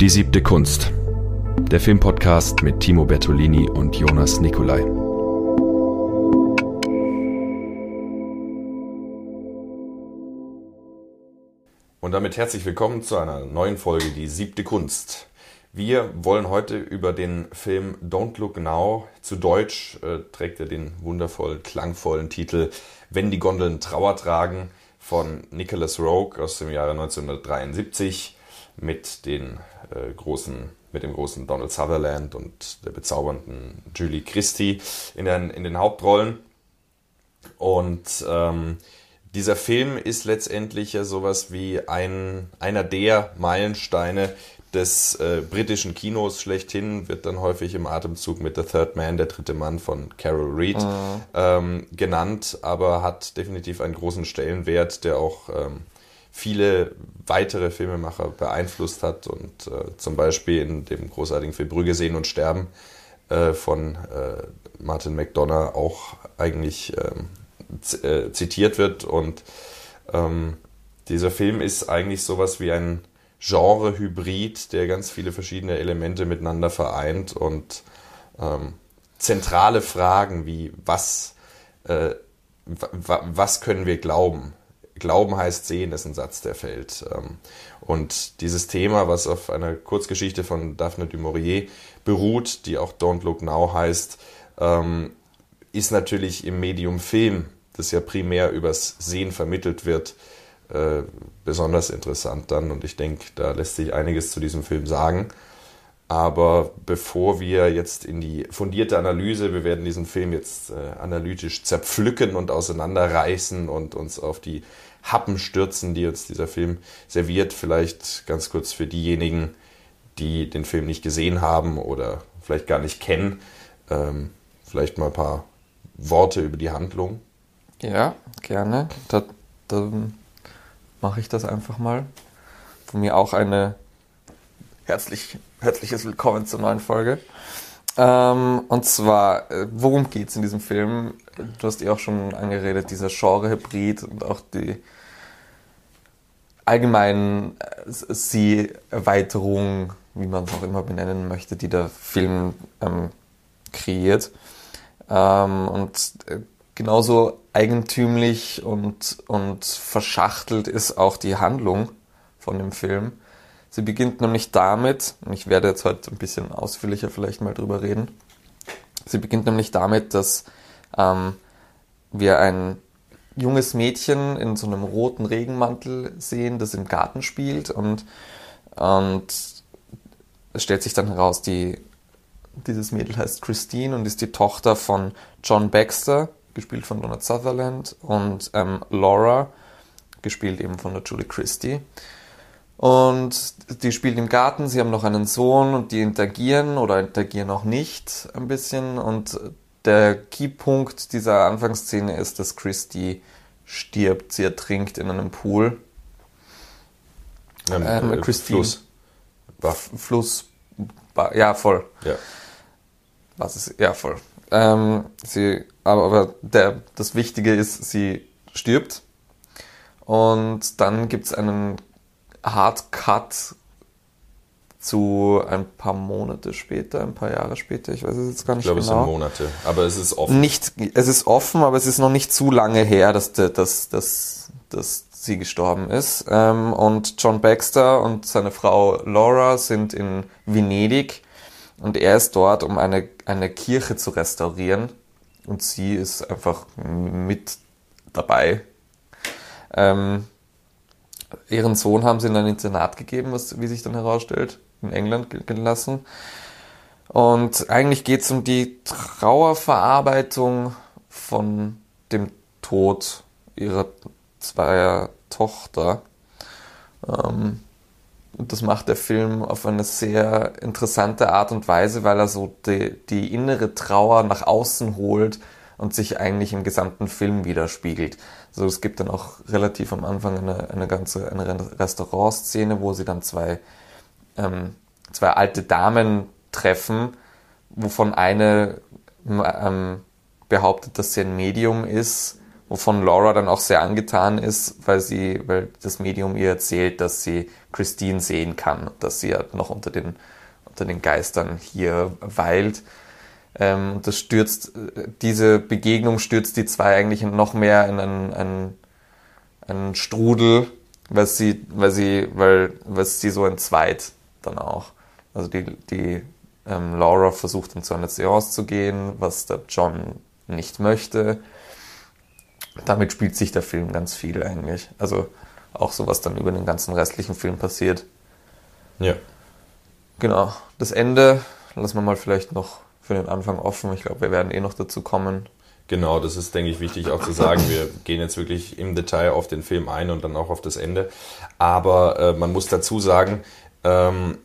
Die siebte Kunst. Der Filmpodcast mit Timo Bertolini und Jonas Nicolai. Und damit herzlich willkommen zu einer neuen Folge Die siebte Kunst. Wir wollen heute über den Film Don't Look Now, zu Deutsch äh, trägt er den wundervoll klangvollen Titel Wenn die Gondeln Trauer tragen von Nicholas Rogue aus dem Jahre 1973 mit den äh, großen mit dem großen Donald Sutherland und der bezaubernden Julie Christie in den, in den Hauptrollen. Und ähm, dieser Film ist letztendlich ja sowas wie ein, einer der Meilensteine des äh, britischen Kinos schlechthin, wird dann häufig im Atemzug mit The Third Man, der dritte Mann von Carol Reed, mhm. ähm, genannt, aber hat definitiv einen großen Stellenwert, der auch ähm, viele weitere Filmemacher beeinflusst hat und äh, zum Beispiel in dem großartigen Film Brügge sehen und sterben äh, von äh, Martin McDonough auch eigentlich ähm, äh, zitiert wird und ähm, dieser Film ist eigentlich sowas wie ein Genre-Hybrid, der ganz viele verschiedene Elemente miteinander vereint und ähm, zentrale Fragen wie was, äh, was können wir glauben? Glauben heißt sehen, ist ein Satz, der fällt. Ähm, und dieses Thema, was auf einer Kurzgeschichte von Daphne du Maurier beruht, die auch Don't Look Now heißt, ähm, ist natürlich im Medium Film das ja primär übers Sehen vermittelt wird, äh, besonders interessant dann. Und ich denke, da lässt sich einiges zu diesem Film sagen. Aber bevor wir jetzt in die fundierte Analyse, wir werden diesen Film jetzt äh, analytisch zerpflücken und auseinanderreißen und uns auf die Happen stürzen, die uns dieser Film serviert. Vielleicht ganz kurz für diejenigen, die den Film nicht gesehen haben oder vielleicht gar nicht kennen, ähm, vielleicht mal ein paar Worte über die Handlung. Ja, gerne. Da, da mache ich das einfach mal. Von mir auch eine herzlich, herzliches Willkommen zur neuen Folge. Ähm, und zwar, äh, worum geht es in diesem Film? Du hast eh auch schon angeredet, dieser Genre-Hybrid und auch die allgemeinen äh, Sie-Erweiterung, wie man es auch immer benennen möchte, die der Film ähm, kreiert. Ähm, und äh, genauso eigentümlich und, und verschachtelt ist auch die Handlung von dem Film. Sie beginnt nämlich damit, und ich werde jetzt heute ein bisschen ausführlicher vielleicht mal drüber reden. Sie beginnt nämlich damit, dass ähm, wir ein junges Mädchen in so einem roten Regenmantel sehen, das im Garten spielt und, und es stellt sich dann heraus, die, dieses Mädel heißt Christine und ist die Tochter von John Baxter, gespielt von Donald Sutherland, und ähm, Laura, gespielt eben von der Julie Christie. Und die spielen im Garten, sie haben noch einen Sohn und die interagieren oder interagieren auch nicht ein bisschen. Und der Keypunkt dieser Anfangsszene ist, dass Christie stirbt, sie ertrinkt in einem Pool. Ähm, ähm, äh, Fluss. Fluss. Ja, voll. Ja. Was ist, ja, voll. Ähm, sie, aber, aber der, das Wichtige ist, sie stirbt. Und dann gibt es einen Hard Cut zu ein paar Monate später, ein paar Jahre später, ich weiß es jetzt gar nicht genau. Ich glaube, genau. es sind Monate, aber es ist offen. Nicht, es ist offen, aber es ist noch nicht zu lange her, dass, dass, dass, dass sie gestorben ist. Ähm, und John Baxter und seine Frau Laura sind in Venedig und er ist dort, um eine, eine Kirche zu restaurieren. Und sie ist einfach mit dabei. Ähm, ihren Sohn haben sie in ein Internat gegeben, was, wie sich dann herausstellt, in England gelassen. Und eigentlich geht es um die Trauerverarbeitung von dem Tod ihrer zweier Tochter. Ähm, und das macht der Film auf eine sehr interessante Art und Weise, weil er so die, die innere Trauer nach außen holt und sich eigentlich im gesamten Film widerspiegelt. Also es gibt dann auch relativ am Anfang eine, eine ganze eine Restaurantszene, wo sie dann zwei, ähm, zwei alte Damen treffen, wovon eine ähm, behauptet, dass sie ein Medium ist wovon Laura dann auch sehr angetan ist, weil sie, weil das Medium ihr erzählt, dass sie Christine sehen kann, dass sie ja noch unter den, unter den Geistern hier weilt. Ähm, das stürzt, diese Begegnung stürzt die zwei eigentlich noch mehr in einen, einen, einen Strudel, weil sie, weil sie, weil, weil sie so entzweit dann auch. Also die, die ähm, Laura versucht dann zu einer Seance zu gehen, was der John nicht möchte. Damit spielt sich der Film ganz viel eigentlich. Also auch so, was dann über den ganzen restlichen Film passiert. Ja. Genau. Das Ende lassen wir mal vielleicht noch für den Anfang offen. Ich glaube, wir werden eh noch dazu kommen. Genau, das ist, denke ich, wichtig auch zu sagen. Wir gehen jetzt wirklich im Detail auf den Film ein und dann auch auf das Ende. Aber äh, man muss dazu sagen, ähm,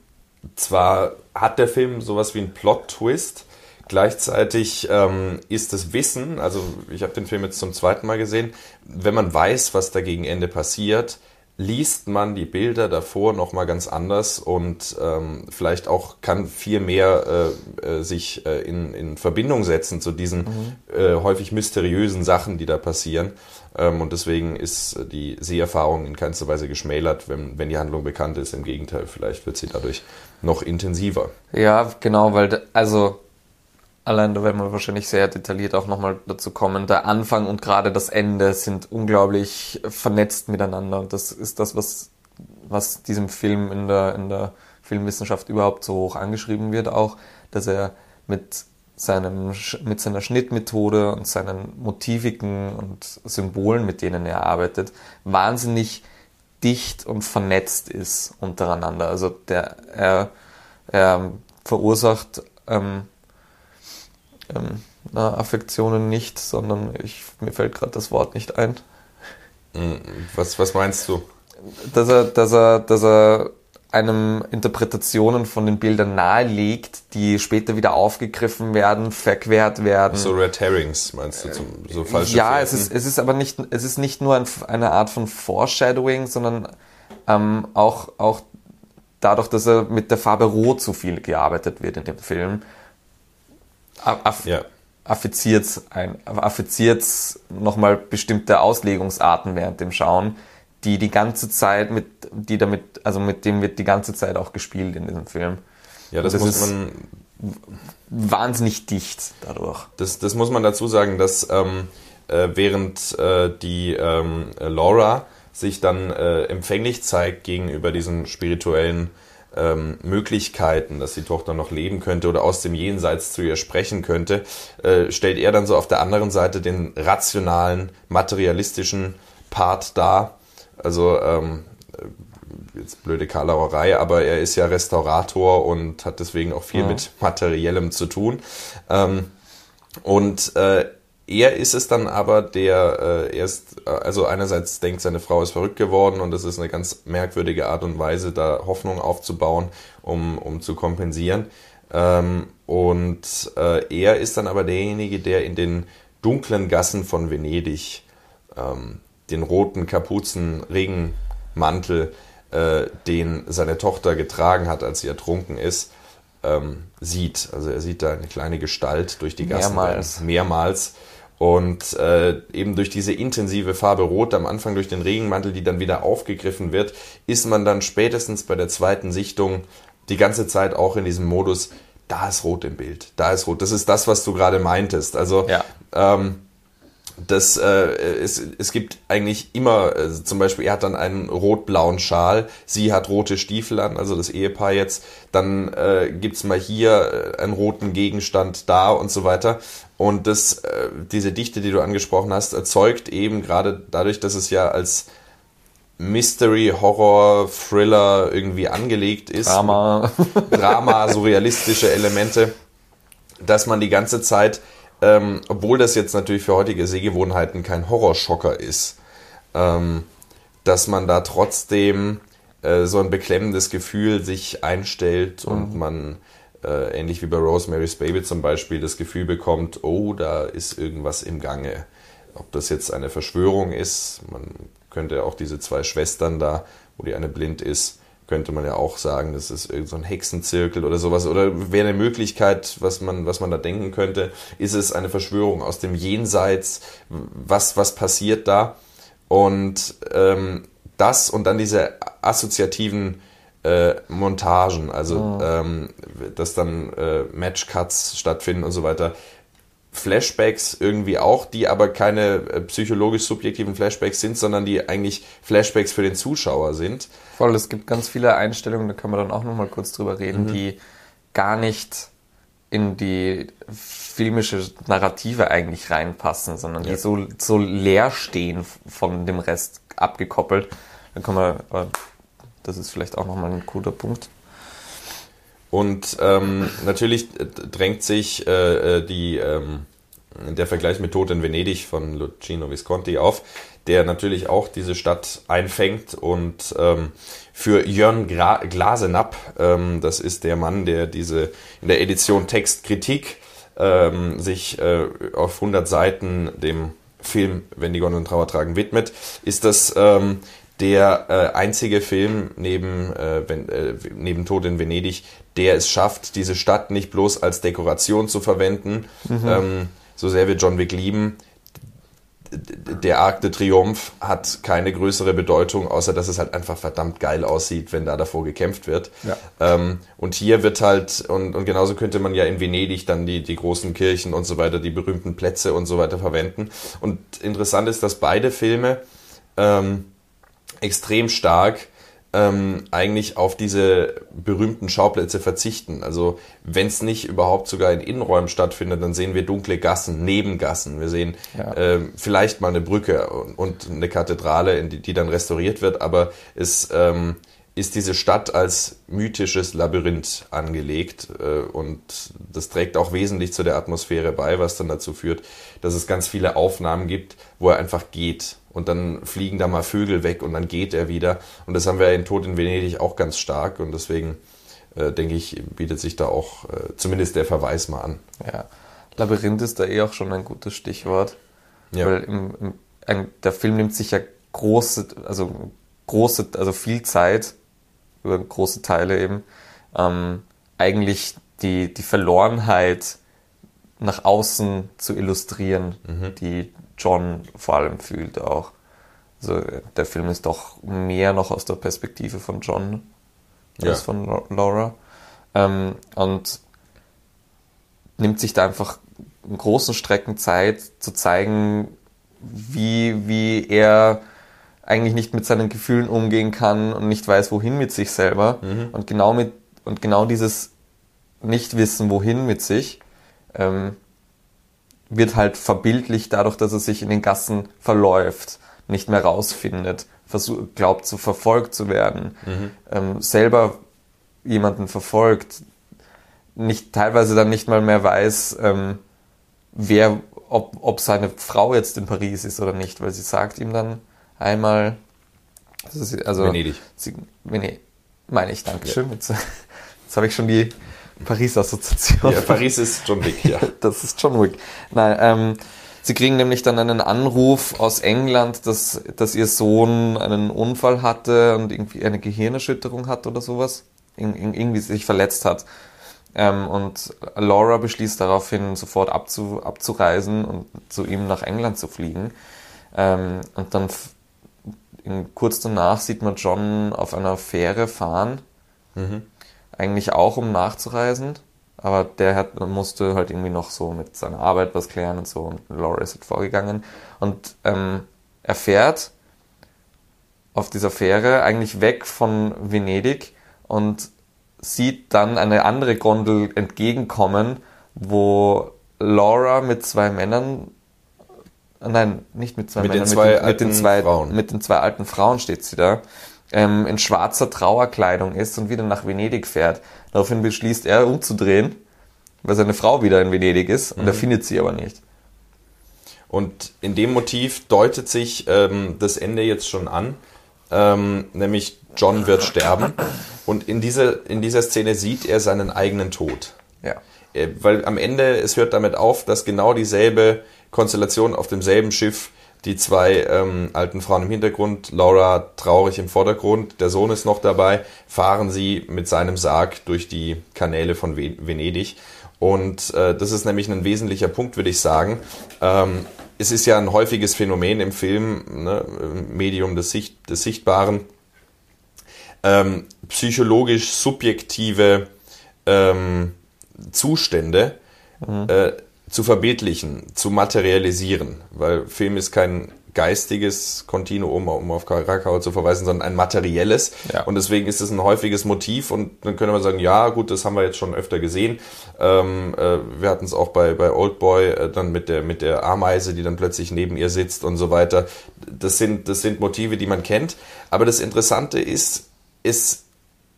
zwar hat der Film sowas wie einen Plot-Twist, Gleichzeitig ähm, ist das Wissen, also ich habe den Film jetzt zum zweiten Mal gesehen, wenn man weiß, was da gegen Ende passiert, liest man die Bilder davor nochmal ganz anders und ähm, vielleicht auch kann viel mehr äh, äh, sich äh, in, in Verbindung setzen zu diesen mhm. äh, häufig mysteriösen Sachen, die da passieren. Ähm, und deswegen ist die Seherfahrung in keinster Weise geschmälert, wenn, wenn die Handlung bekannt ist. Im Gegenteil, vielleicht wird sie dadurch noch intensiver. Ja, genau, weil also Allein da werden wir wahrscheinlich sehr detailliert auch nochmal dazu kommen. Der Anfang und gerade das Ende sind unglaublich vernetzt miteinander. Und das ist das, was, was diesem Film in der, in der Filmwissenschaft überhaupt so hoch angeschrieben wird, auch, dass er mit seinem, mit seiner Schnittmethode und seinen Motiviken und Symbolen, mit denen er arbeitet, wahnsinnig dicht und vernetzt ist untereinander. Also der, er, er verursacht ähm, ähm, na, Affektionen nicht, sondern ich, mir fällt gerade das Wort nicht ein. Hm, was, was meinst du? Dass er, dass er, dass er einem Interpretationen von den Bildern nahelegt, die später wieder aufgegriffen werden, verquert werden. So Red Herrings meinst du, zum, so falsche Ja, es ist, es ist aber nicht, es ist nicht nur ein, eine Art von Foreshadowing, sondern ähm, auch, auch dadurch, dass er mit der Farbe Rot so viel gearbeitet wird in dem Film, aff ja. affiziert ein, affiziert nochmal bestimmte Auslegungsarten während dem Schauen, die die ganze Zeit mit, die damit, also mit dem wird die ganze Zeit auch gespielt in diesem Film. Ja, das, das muss man wahnsinnig dicht dadurch. Das, das muss man dazu sagen, dass ähm, äh, während äh, die ähm, Laura sich dann äh, empfänglich zeigt gegenüber diesen spirituellen ähm, Möglichkeiten, dass die Tochter noch leben könnte oder aus dem Jenseits zu ihr sprechen könnte, äh, stellt er dann so auf der anderen Seite den rationalen, materialistischen Part dar. Also ähm, jetzt blöde Karlauerei, aber er ist ja Restaurator und hat deswegen auch viel ja. mit Materiellem zu tun. Ähm, und äh, er ist es dann aber, der äh, erst, äh, also einerseits denkt, seine Frau ist verrückt geworden und das ist eine ganz merkwürdige Art und Weise, da Hoffnung aufzubauen, um, um zu kompensieren. Ähm, und äh, er ist dann aber derjenige, der in den dunklen Gassen von Venedig ähm, den roten Kapuzen, Regenmantel, äh, den seine Tochter getragen hat, als sie ertrunken ist, ähm, sieht. Also er sieht da eine kleine Gestalt durch die Gassen mehrmals. mehrmals und äh, eben durch diese intensive Farbe Rot am Anfang durch den Regenmantel, die dann wieder aufgegriffen wird, ist man dann spätestens bei der zweiten Sichtung die ganze Zeit auch in diesem Modus, da ist Rot im Bild, da ist Rot. Das ist das, was du gerade meintest. Also ja. ähm, das, äh, es, es gibt eigentlich immer, äh, zum Beispiel, er hat dann einen rot-blauen Schal, sie hat rote Stiefel an, also das Ehepaar jetzt, dann äh, gibt's mal hier äh, einen roten Gegenstand da und so weiter. Und das, äh, diese Dichte, die du angesprochen hast, erzeugt eben gerade dadurch, dass es ja als Mystery, Horror, Thriller irgendwie angelegt ist. Drama. Drama, surrealistische Elemente, dass man die ganze Zeit ähm, obwohl das jetzt natürlich für heutige Sehgewohnheiten kein Horrorschocker ist, ähm, dass man da trotzdem äh, so ein beklemmendes Gefühl sich einstellt mhm. und man äh, ähnlich wie bei Rosemary's Baby zum Beispiel das Gefühl bekommt, oh, da ist irgendwas im Gange. Ob das jetzt eine Verschwörung ist, man könnte auch diese zwei Schwestern da, wo die eine blind ist, könnte man ja auch sagen, das ist irgend so ein Hexenzirkel oder sowas. Oder wäre eine Möglichkeit, was man, was man da denken könnte, ist es eine Verschwörung aus dem Jenseits? Was, was passiert da? Und ähm, das und dann diese assoziativen äh, Montagen, also oh. ähm, dass dann äh, Matchcuts stattfinden und so weiter. Flashbacks irgendwie auch, die aber keine äh, psychologisch subjektiven Flashbacks sind, sondern die eigentlich Flashbacks für den Zuschauer sind. Voll, es gibt ganz viele Einstellungen, da können wir dann auch nochmal kurz drüber reden, mhm. die gar nicht in die filmische Narrative eigentlich reinpassen, sondern ja. die so, so leer stehen von dem Rest abgekoppelt. Dann können wir, das ist vielleicht auch nochmal ein guter Punkt. Und ähm, natürlich drängt sich äh, äh, die, ähm, der Vergleich mit Tod in Venedig von Lucino Visconti auf, der natürlich auch diese Stadt einfängt und ähm, für Jörn Gra Glasenapp, ähm, das ist der Mann, der diese in der Edition Textkritik ähm, sich äh, auf 100 Seiten dem Film Wenn die Gondeln Trauer tragen widmet, ist das ähm, der äh, einzige Film neben, äh, wenn, äh, neben Tod in Venedig, der es schafft, diese Stadt nicht bloß als Dekoration zu verwenden, mhm. ähm, so sehr wir John Wick lieben. Der Arc de Triomphe hat keine größere Bedeutung, außer dass es halt einfach verdammt geil aussieht, wenn da davor gekämpft wird. Ja. Ähm, und hier wird halt, und, und genauso könnte man ja in Venedig dann die, die großen Kirchen und so weiter, die berühmten Plätze und so weiter verwenden. Und interessant ist, dass beide Filme ähm, extrem stark ähm, eigentlich auf diese berühmten Schauplätze verzichten. Also wenn es nicht überhaupt sogar in Innenräumen stattfindet, dann sehen wir dunkle Gassen, Nebengassen. Wir sehen ja. äh, vielleicht mal eine Brücke und, und eine Kathedrale, die, die, dann restauriert wird, aber es ähm, ist diese Stadt als mythisches Labyrinth angelegt äh, und das trägt auch wesentlich zu der Atmosphäre bei, was dann dazu führt, dass es ganz viele Aufnahmen gibt, wo er einfach geht und dann fliegen da mal Vögel weg und dann geht er wieder. Und das haben wir in Tod in Venedig auch ganz stark und deswegen äh, denke ich, bietet sich da auch äh, zumindest der Verweis mal an. Ja, Labyrinth ist da eh auch schon ein gutes Stichwort, ja. weil im, im, ein, der Film nimmt sich ja große, also große, also viel Zeit über große Teile eben, ähm, eigentlich die, die Verlorenheit nach außen zu illustrieren, mhm. die John vor allem fühlt auch. Also der Film ist doch mehr noch aus der Perspektive von John ja. als von Laura. Ähm, und nimmt sich da einfach in großen Strecken Zeit zu zeigen, wie, wie er eigentlich nicht mit seinen Gefühlen umgehen kann und nicht weiß, wohin mit sich selber. Mhm. Und genau mit, und genau dieses Nicht-Wissen, wohin mit sich, ähm, wird halt verbildlich dadurch, dass er sich in den Gassen verläuft, nicht mehr rausfindet, versucht, glaubt zu verfolgt zu werden, mhm. ähm, selber jemanden verfolgt, nicht teilweise dann nicht mal mehr weiß, ähm, wer, ob, ob seine Frau jetzt in Paris ist oder nicht, weil sie sagt ihm dann einmal, also, also Venedig. Sie, Venedig, meine ich, Dankeschön. Ja. Jetzt, jetzt habe ich schon die Paris-Assoziation. Ja, Paris ist John Wick, ja. das ist John Wick. Nein, ähm, sie kriegen nämlich dann einen Anruf aus England, dass, dass ihr Sohn einen Unfall hatte und irgendwie eine Gehirnerschütterung hat oder sowas. Ir irgendwie sich verletzt hat. Ähm, und Laura beschließt daraufhin, sofort abzu abzureisen und zu ihm nach England zu fliegen. Ähm, und dann in, kurz danach sieht man John auf einer Fähre fahren. Mhm eigentlich auch, um nachzureisen. Aber der hat, musste halt irgendwie noch so mit seiner Arbeit was klären und so. Und Laura ist halt vorgegangen. Und ähm, er fährt auf dieser Fähre eigentlich weg von Venedig und sieht dann eine andere Gondel entgegenkommen, wo Laura mit zwei Männern, nein, nicht mit zwei mit Männern, den zwei mit, mit den zwei, Frauen. mit den zwei alten Frauen steht sie da ähm, in schwarzer Trauerkleidung ist und wieder nach Venedig fährt. Daraufhin beschließt er umzudrehen, weil seine Frau wieder in Venedig ist und mhm. er findet sie aber nicht. Und in dem Motiv deutet sich ähm, das Ende jetzt schon an, ähm, nämlich John wird sterben und in dieser, in dieser Szene sieht er seinen eigenen Tod. Ja. Äh, weil am Ende, es hört damit auf, dass genau dieselbe Konstellation auf demselben Schiff die zwei ähm, alten Frauen im Hintergrund, Laura traurig im Vordergrund, der Sohn ist noch dabei, fahren sie mit seinem Sarg durch die Kanäle von Venedig. Und äh, das ist nämlich ein wesentlicher Punkt, würde ich sagen. Ähm, es ist ja ein häufiges Phänomen im Film, ne, Medium des, Sicht, des Sichtbaren, ähm, psychologisch subjektive ähm, Zustände mhm. äh, zu verbildlichen, zu materialisieren, weil Film ist kein geistiges Kontinuum, um auf Krakau zu verweisen, sondern ein materielles. Ja. Und deswegen ist es ein häufiges Motiv und dann könnte man sagen, ja gut, das haben wir jetzt schon öfter gesehen. Ähm, äh, wir hatten es auch bei, bei Oldboy äh, dann mit der, mit der Ameise, die dann plötzlich neben ihr sitzt und so weiter. Das sind, das sind Motive, die man kennt. Aber das Interessante ist, es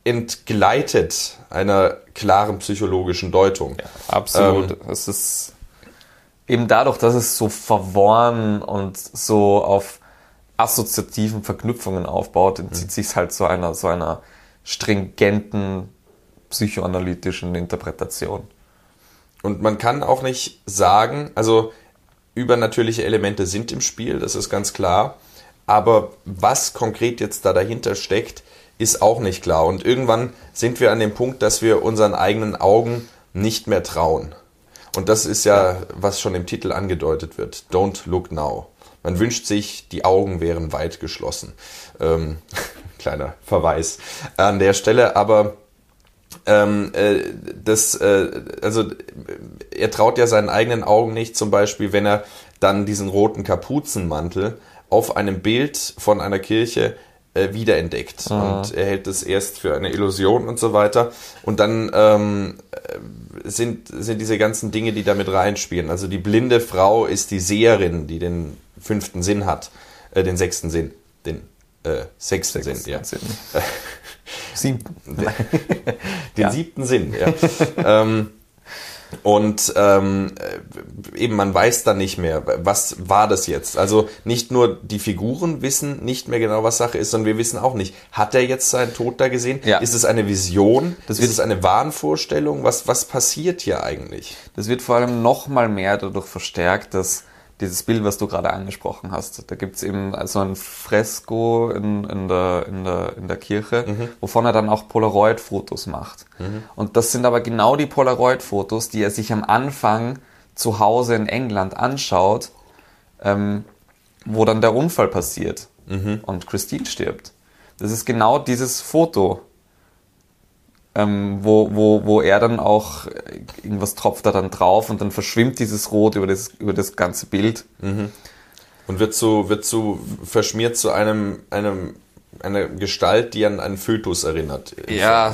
entgleitet einer klaren psychologischen Deutung. Ja, absolut. Ähm, es ist eben dadurch, dass es so verworren und so auf assoziativen Verknüpfungen aufbaut, entzieht mhm. sich halt so einer, so einer stringenten psychoanalytischen Interpretation. Und man kann auch nicht sagen, also übernatürliche Elemente sind im Spiel, das ist ganz klar, aber was konkret jetzt da dahinter steckt, ist auch nicht klar. Und irgendwann sind wir an dem Punkt, dass wir unseren eigenen Augen nicht mehr trauen. Und das ist ja, was schon im Titel angedeutet wird. Don't look now. Man wünscht sich, die Augen wären weit geschlossen. Ähm, kleiner Verweis an der Stelle, aber ähm, äh, das, äh, also er traut ja seinen eigenen Augen nicht, zum Beispiel, wenn er dann diesen roten Kapuzenmantel auf einem Bild von einer Kirche äh, wiederentdeckt. Mhm. Und er hält es erst für eine Illusion und so weiter. Und dann ähm, äh, sind, sind diese ganzen Dinge, die damit reinspielen. Also die blinde Frau ist die Seherin, die den fünften Sinn hat, äh, den sechsten Sinn, den äh, sechsten, sechsten Sinn, ja. Sinn. Siebten. den, den siebten Sinn, ja. ähm, und ähm, eben man weiß dann nicht mehr, was war das jetzt. Also nicht nur die Figuren wissen nicht mehr genau, was Sache ist, sondern wir wissen auch nicht, hat er jetzt seinen Tod da gesehen? Ja. Ist es eine Vision? Das ist es eine Wahnvorstellung? Was, was passiert hier eigentlich? Das wird vor allem noch mal mehr dadurch verstärkt, dass dieses Bild, was du gerade angesprochen hast. Da gibt's eben also ein Fresko in, in, der, in, der, in der Kirche, mhm. wovon er dann auch Polaroid-Fotos macht. Mhm. Und das sind aber genau die Polaroid-Fotos, die er sich am Anfang zu Hause in England anschaut, ähm, wo dann der Unfall passiert mhm. und Christine stirbt. Das ist genau dieses Foto, ähm, wo, wo, wo er dann auch, irgendwas tropft da dann drauf und dann verschwimmt dieses Rot über das, über das ganze Bild. Mhm. Und wird so, wird so verschmiert zu einem, einem eine Gestalt, die an einen Fötus erinnert. Ja,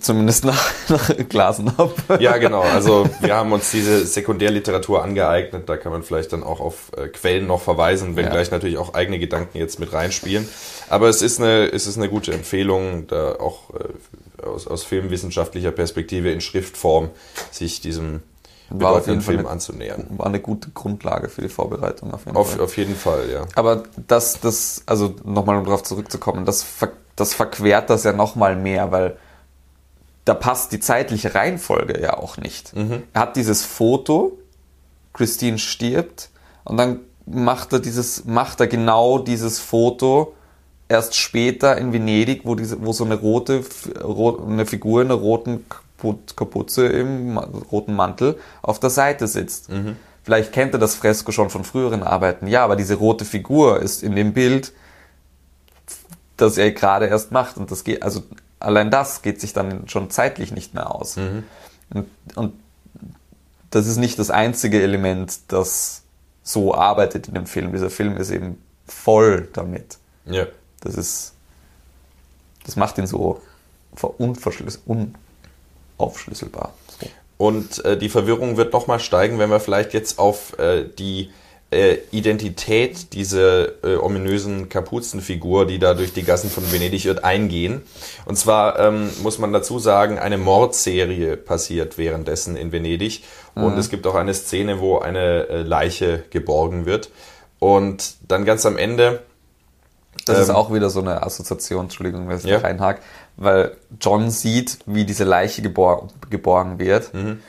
zumindest nach, nach Glasnab. Ja, genau. Also wir haben uns diese Sekundärliteratur angeeignet. Da kann man vielleicht dann auch auf äh, Quellen noch verweisen, wenngleich ja. natürlich auch eigene Gedanken jetzt mit reinspielen. Aber es ist eine, es ist eine gute Empfehlung, da auch äh, aus, aus filmwissenschaftlicher Perspektive in Schriftform sich diesem jeden Film eine, anzunähern. War eine gute Grundlage für die Vorbereitung auf jeden auf, Fall. Auf jeden Fall, ja. Aber das, das, also nochmal um darauf zurückzukommen, das, das verquert das ja nochmal mehr, weil da passt die zeitliche Reihenfolge ja auch nicht. Mhm. Er hat dieses Foto, Christine stirbt, und dann macht er dieses, macht er genau dieses Foto erst später in Venedig, wo diese, wo so eine rote, eine Figur in einer roten Kapuze im roten Mantel auf der Seite sitzt. Mhm. Vielleicht kennt er das Fresko schon von früheren Arbeiten. Ja, aber diese rote Figur ist in dem Bild, das er gerade erst macht. Und das geht, also allein das geht sich dann schon zeitlich nicht mehr aus. Mhm. Und, und das ist nicht das einzige Element, das so arbeitet in dem Film. Dieser Film ist eben voll damit. Ja. Das ist, das macht ihn so unverschlüsselt, un, aufschlüsselbar. So. Und äh, die Verwirrung wird nochmal steigen, wenn wir vielleicht jetzt auf äh, die äh, Identität dieser äh, ominösen Kapuzenfigur, die da durch die Gassen von Venedig irrt, eingehen. Und zwar ähm, muss man dazu sagen, eine Mordserie passiert währenddessen in Venedig. Und mhm. es gibt auch eine Szene, wo eine äh, Leiche geborgen wird. Und dann ganz am Ende das ähm, ist auch wieder so eine Assoziation, Entschuldigung, wenn ich ja. reinhake, weil John sieht, wie diese Leiche gebor geborgen wird. Mhm.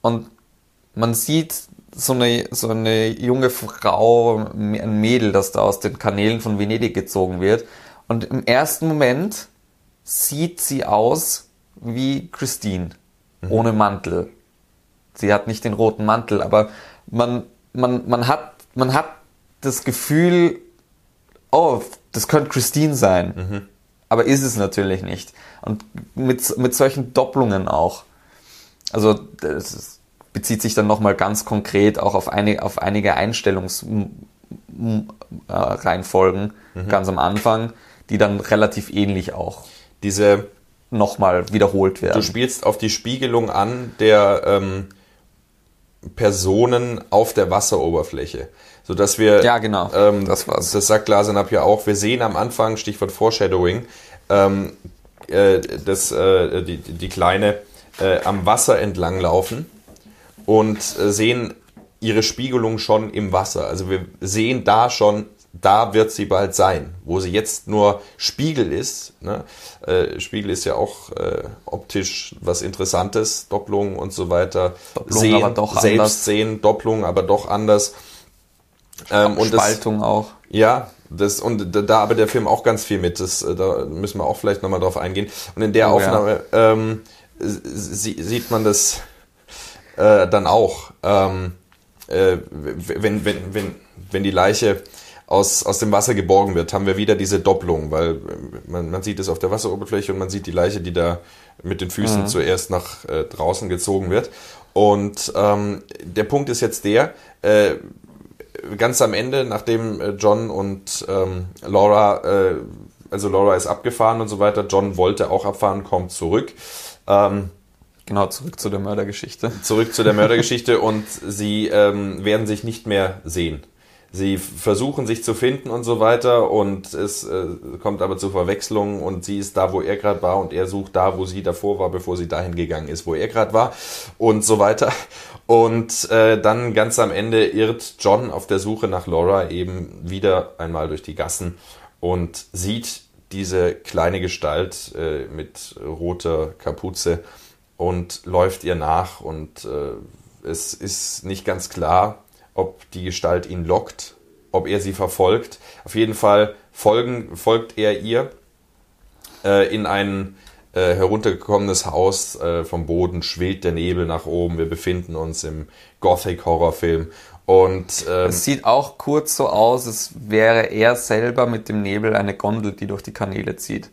Und man sieht so eine, so eine junge Frau, ein Mädel, das da aus den Kanälen von Venedig gezogen wird. Und im ersten Moment sieht sie aus wie Christine, mhm. ohne Mantel. Sie hat nicht den roten Mantel, aber man, man, man, hat, man hat das Gefühl, oh, das könnte Christine sein. Mhm. Aber ist es natürlich nicht. Und mit, mit solchen Doppelungen auch. Also, das bezieht sich dann nochmal ganz konkret auch auf, eine, auf einige Einstellungsreihenfolgen mhm. ganz am Anfang, die dann relativ ähnlich auch diese nochmal wiederholt werden. Du spielst auf die Spiegelung an der ähm, Personen auf der Wasseroberfläche. Sodass wir, ja genau, ähm, das war's. Das sagt Glasenab ja auch, wir sehen am Anfang, Stichwort Foreshadowing, ähm, äh, das, äh, die, die Kleine äh, am Wasser entlang laufen und äh, sehen ihre Spiegelung schon im Wasser. Also wir sehen da schon, da wird sie bald sein. Wo sie jetzt nur Spiegel ist. Ne? Äh, Spiegel ist ja auch äh, optisch was Interessantes, Doppelung und so weiter. Doppelung sehen, aber doch selbst anders. sehen, Doppelung, aber doch anders. Ähm, und Spaltung das, auch. Ja, das, und da aber der Film auch ganz viel mit. Das, äh, da müssen wir auch vielleicht nochmal drauf eingehen. Und in der oh, Aufnahme ja. ähm, sieht man das äh, dann auch. Ähm, äh, wenn, wenn, wenn, wenn die Leiche aus, aus dem Wasser geborgen wird, haben wir wieder diese Doppelung, weil man, man sieht es auf der Wasseroberfläche und man sieht die Leiche, die da mit den Füßen mhm. zuerst nach äh, draußen gezogen wird. Und ähm, der Punkt ist jetzt der, äh, ganz am Ende, nachdem äh, John und ähm, Laura, äh, also Laura ist abgefahren und so weiter, John wollte auch abfahren, kommt zurück. Ähm, genau, zurück zu der Mördergeschichte. Zurück zu der Mördergeschichte und sie ähm, werden sich nicht mehr sehen. Sie versuchen sich zu finden und so weiter und es äh, kommt aber zu Verwechslungen und sie ist da, wo er gerade war und er sucht da, wo sie davor war, bevor sie dahin gegangen ist, wo er gerade war und so weiter. Und äh, dann ganz am Ende irrt John auf der Suche nach Laura eben wieder einmal durch die Gassen und sieht diese kleine Gestalt äh, mit roter Kapuze und läuft ihr nach und äh, es ist nicht ganz klar, ob die Gestalt ihn lockt, ob er sie verfolgt. Auf jeden Fall folgen, folgt er ihr äh, in ein äh, heruntergekommenes Haus. Äh, vom Boden schwillt der Nebel nach oben. Wir befinden uns im Gothic-Horrorfilm. Und ähm, es sieht auch kurz so aus, als wäre er selber mit dem Nebel eine Gondel, die durch die Kanäle zieht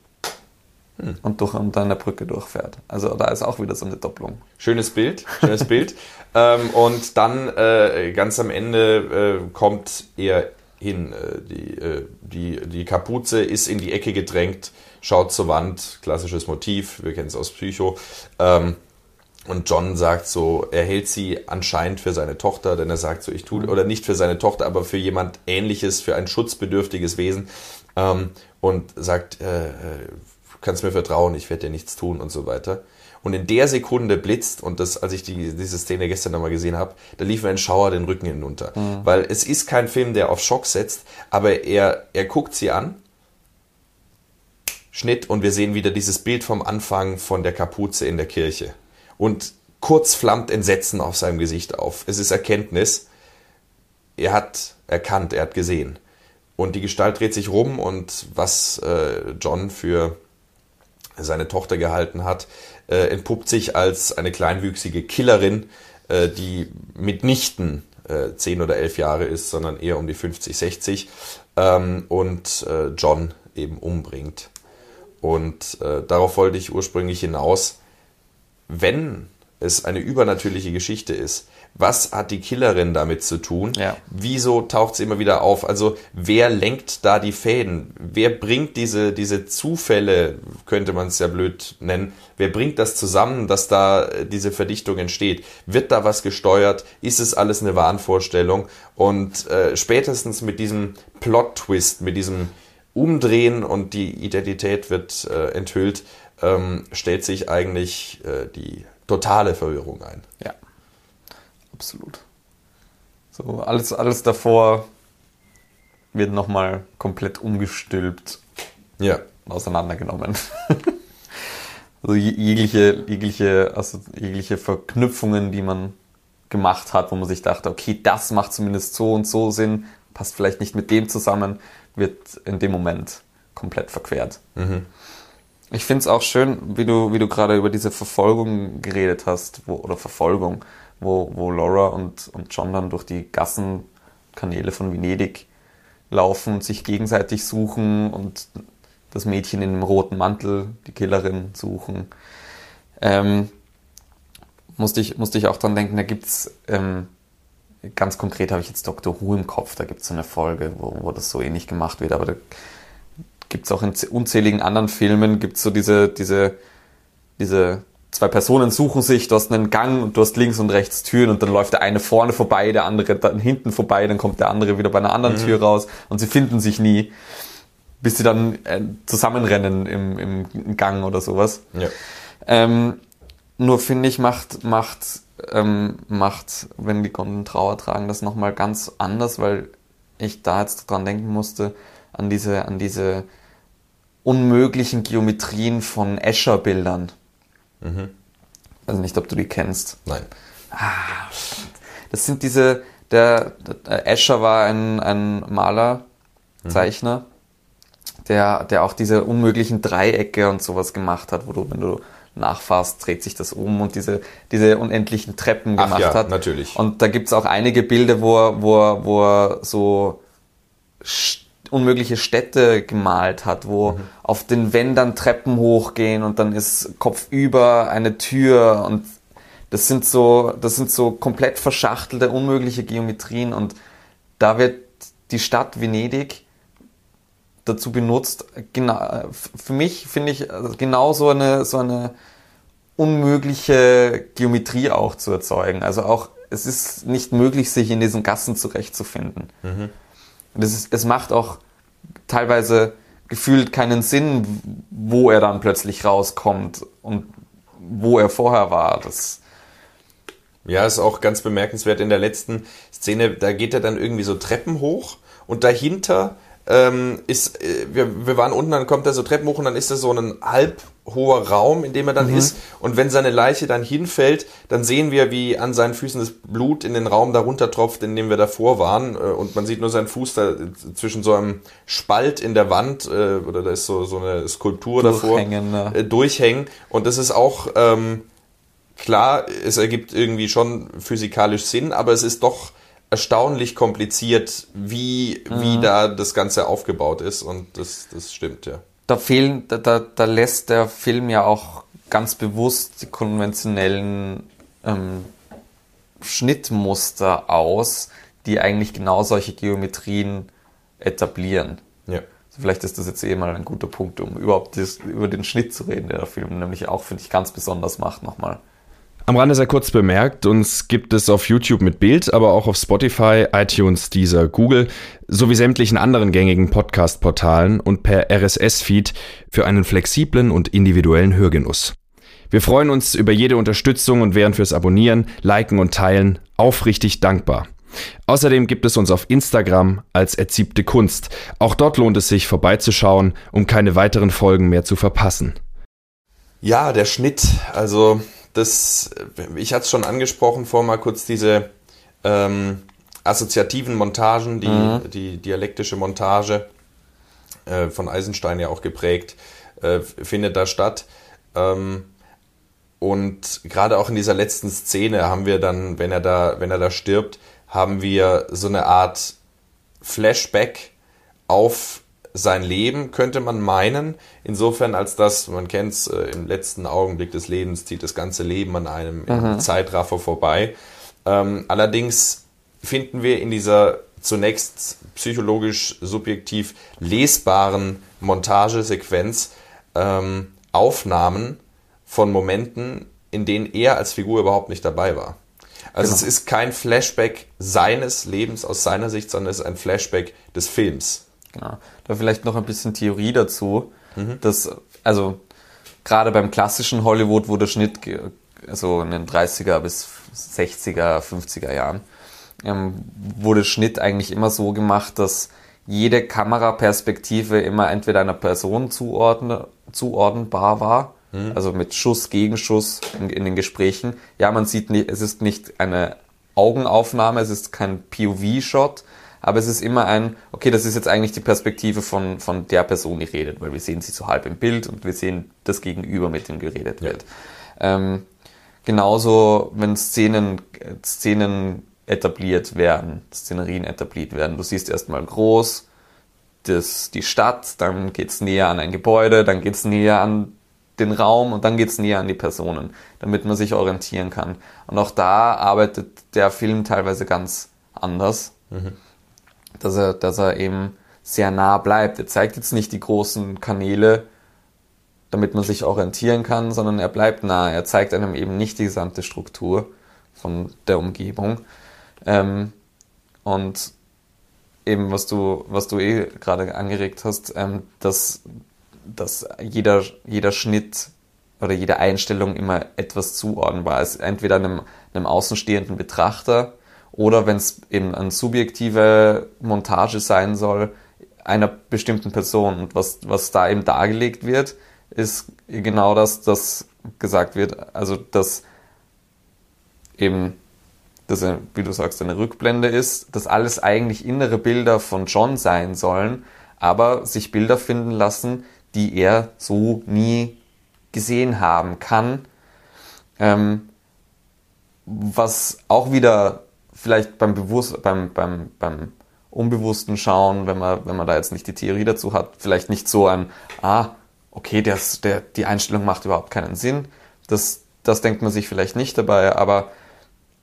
hm. und durch unter einer Brücke durchfährt. Also da ist auch wieder so eine Doppelung. Schönes Bild, schönes Bild. Ähm, und dann äh, ganz am Ende äh, kommt er hin. Äh, die, äh, die, die Kapuze ist in die Ecke gedrängt, schaut zur Wand, klassisches Motiv, wir kennen es aus Psycho. Ähm, und John sagt so, er hält sie anscheinend für seine Tochter, denn er sagt so, ich tue, oder nicht für seine Tochter, aber für jemand ähnliches, für ein schutzbedürftiges Wesen. Ähm, und sagt, äh, kannst mir vertrauen, ich werde dir nichts tun und so weiter. Und in der Sekunde blitzt, und das, als ich die, diese Szene gestern nochmal gesehen habe, da lief mir ein Schauer den Rücken hinunter. Mhm. Weil es ist kein Film, der auf Schock setzt, aber er, er guckt sie an, Schnitt, und wir sehen wieder dieses Bild vom Anfang von der Kapuze in der Kirche. Und kurz flammt Entsetzen auf seinem Gesicht auf. Es ist Erkenntnis. Er hat erkannt, er hat gesehen. Und die Gestalt dreht sich rum und was äh, John für seine Tochter gehalten hat, äh, entpuppt sich als eine kleinwüchsige Killerin, äh, die mitnichten äh, 10 oder 11 Jahre ist, sondern eher um die 50, 60 ähm, und äh, John eben umbringt. Und äh, darauf wollte ich ursprünglich hinaus, wenn es eine übernatürliche Geschichte ist, was hat die Killerin damit zu tun? Ja. Wieso taucht sie immer wieder auf? Also wer lenkt da die Fäden? Wer bringt diese, diese Zufälle, könnte man es ja blöd nennen, wer bringt das zusammen, dass da äh, diese Verdichtung entsteht? Wird da was gesteuert? Ist es alles eine Wahnvorstellung? Und äh, spätestens mit diesem Plot-Twist, mit diesem Umdrehen und die Identität wird äh, enthüllt, ähm, stellt sich eigentlich äh, die totale Verwirrung ein. Ja absolut. So, alles, alles davor wird nochmal komplett umgestülpt. Ja. Auseinandergenommen. also jegliche, jegliche, also jegliche Verknüpfungen, die man gemacht hat, wo man sich dachte, okay, das macht zumindest so und so Sinn, passt vielleicht nicht mit dem zusammen, wird in dem Moment komplett verquert. Mhm. Ich finde es auch schön, wie du, wie du gerade über diese Verfolgung geredet hast, wo, oder Verfolgung, wo, wo Laura und, und John dann durch die Gassenkanäle von Venedig laufen, sich gegenseitig suchen und das Mädchen in dem roten Mantel, die Killerin, suchen. Ähm, musste, ich, musste ich auch dran denken, da gibt's ähm, ganz konkret habe ich jetzt Dr. Who im Kopf, da gibt es so eine Folge, wo, wo das so ähnlich gemacht wird, aber da gibt es auch in unzähligen anderen Filmen, gibt es so diese, diese, diese zwei Personen suchen sich, du hast einen Gang und du hast links und rechts Türen und dann läuft der eine vorne vorbei, der andere dann hinten vorbei, dann kommt der andere wieder bei einer anderen mhm. Tür raus und sie finden sich nie, bis sie dann äh, zusammenrennen im, im Gang oder sowas. Ja. Ähm, nur finde ich, macht, macht, ähm, macht, wenn die Kunden Trauer tragen, das nochmal ganz anders, weil ich da jetzt dran denken musste, an diese, an diese unmöglichen Geometrien von Escher-Bildern. Mhm. Also nicht, ob du die kennst. Nein. Ah, das sind diese, der, der Escher war ein, ein Maler, mhm. Zeichner, der, der auch diese unmöglichen Dreiecke und sowas gemacht hat, wo du, wenn du nachfasst, dreht sich das um und diese, diese unendlichen Treppen Ach gemacht ja, hat. natürlich. Und da gibt's auch einige Bilder, wo er, wo er, wo er so unmögliche Städte gemalt hat, wo mhm. auf den Wänden Treppen hochgehen und dann ist kopfüber eine Tür und das sind so, das sind so komplett verschachtelte, unmögliche Geometrien und da wird die Stadt Venedig dazu benutzt, genau, für mich finde ich genau so eine, so eine unmögliche Geometrie auch zu erzeugen. Also auch, es ist nicht möglich, sich in diesen Gassen zurechtzufinden. Mhm. Das ist, es macht auch teilweise gefühlt keinen Sinn, wo er dann plötzlich rauskommt und wo er vorher war. Das ja, ist auch ganz bemerkenswert in der letzten Szene, da geht er dann irgendwie so Treppen hoch und dahinter ähm, ist, äh, wir, wir waren unten, dann kommt er so Treppen hoch und dann ist das so ein halb hoher Raum, in dem er dann mhm. ist. Und wenn seine Leiche dann hinfällt, dann sehen wir, wie an seinen Füßen das Blut in den Raum darunter tropft, in dem wir davor waren. Äh, und man sieht nur seinen Fuß da zwischen so einem Spalt in der Wand, äh, oder da ist so, so eine Skulptur davor, äh, durchhängen. Und das ist auch, ähm, klar, es ergibt irgendwie schon physikalisch Sinn, aber es ist doch erstaunlich kompliziert, wie, mhm. wie da das Ganze aufgebaut ist und das, das stimmt, ja. Da fehlen, da, da, da lässt der Film ja auch ganz bewusst die konventionellen ähm, Schnittmuster aus, die eigentlich genau solche Geometrien etablieren. Ja. Also vielleicht ist das jetzt eh mal ein guter Punkt, um überhaupt das, über den Schnitt zu reden, der der Film nämlich auch, finde ich, ganz besonders macht nochmal. Am Rande sei kurz bemerkt, uns gibt es auf YouTube mit Bild, aber auch auf Spotify, iTunes, Deezer, Google sowie sämtlichen anderen gängigen Podcast-Portalen und per RSS-Feed für einen flexiblen und individuellen Hörgenuss. Wir freuen uns über jede Unterstützung und wären fürs Abonnieren, Liken und Teilen aufrichtig dankbar. Außerdem gibt es uns auf Instagram als Erziebte Kunst. Auch dort lohnt es sich vorbeizuschauen, um keine weiteren Folgen mehr zu verpassen. Ja, der Schnitt, also das, ich hatte es schon angesprochen, vor mal kurz diese ähm, assoziativen Montagen, die, mhm. die dialektische Montage äh, von Eisenstein ja auch geprägt, äh, findet da statt. Ähm, und gerade auch in dieser letzten Szene haben wir dann, wenn er da, wenn er da stirbt, haben wir so eine Art Flashback auf sein Leben, könnte man meinen. Insofern, als dass, man kennt es, äh, im letzten Augenblick des Lebens zieht das ganze Leben an einem mhm. Zeitraffer vorbei. Ähm, allerdings finden wir in dieser zunächst psychologisch subjektiv lesbaren Montagesequenz ähm, Aufnahmen von Momenten, in denen er als Figur überhaupt nicht dabei war. Also genau. es ist kein Flashback seines Lebens aus seiner Sicht, sondern es ist ein Flashback des Films. Genau. Da vielleicht noch ein bisschen Theorie dazu, mhm. dass, also gerade beim klassischen Hollywood, wo der Schnitt, also in den 30er bis 60er, 50er Jahren, ähm, wurde Schnitt eigentlich immer so gemacht, dass jede Kameraperspektive immer entweder einer Person zuordnen, zuordnenbar war, mhm. also mit Schuss, Gegenschuss in, in, den Gesprächen. Ja, man sieht nicht, es ist nicht eine Augenaufnahme, es ist kein POV-Shot, aber es ist immer ein, okay, das ist jetzt eigentlich die Perspektive von, von der Person, die redet, weil wir sehen sie so halb im Bild und wir sehen das Gegenüber, mit dem geredet wird. Ähm, genauso, wenn Szenen, Szenen etabliert werden, Szenerien etabliert werden. Du siehst erstmal groß das, die Stadt, dann geht's näher an ein Gebäude, dann geht's näher an den Raum und dann geht's näher an die Personen, damit man sich orientieren kann. Und auch da arbeitet der Film teilweise ganz anders. Mhm dass er, dass er eben sehr nah bleibt. Er zeigt jetzt nicht die großen Kanäle, damit man sich orientieren kann, sondern er bleibt nah. Er zeigt einem eben nicht die gesamte Struktur von der Umgebung. Ähm, und eben, was du, was du eh gerade angeregt hast, ähm, dass, dass jeder, jeder Schnitt oder jede Einstellung immer etwas zuordnenbar ist. Entweder einem, einem außenstehenden Betrachter oder wenn es eben eine subjektive Montage sein soll, einer bestimmten Person. Und was, was da eben dargelegt wird, ist genau das, das gesagt wird. Also, dass eben, dass er, wie du sagst, eine Rückblende ist, dass alles eigentlich innere Bilder von John sein sollen, aber sich Bilder finden lassen, die er so nie gesehen haben kann. Ähm, was auch wieder vielleicht beim Bewusst, beim, beim, beim unbewussten Schauen, wenn man, wenn man da jetzt nicht die Theorie dazu hat, vielleicht nicht so ein, ah, okay, der, der, die Einstellung macht überhaupt keinen Sinn. Das, das denkt man sich vielleicht nicht dabei, aber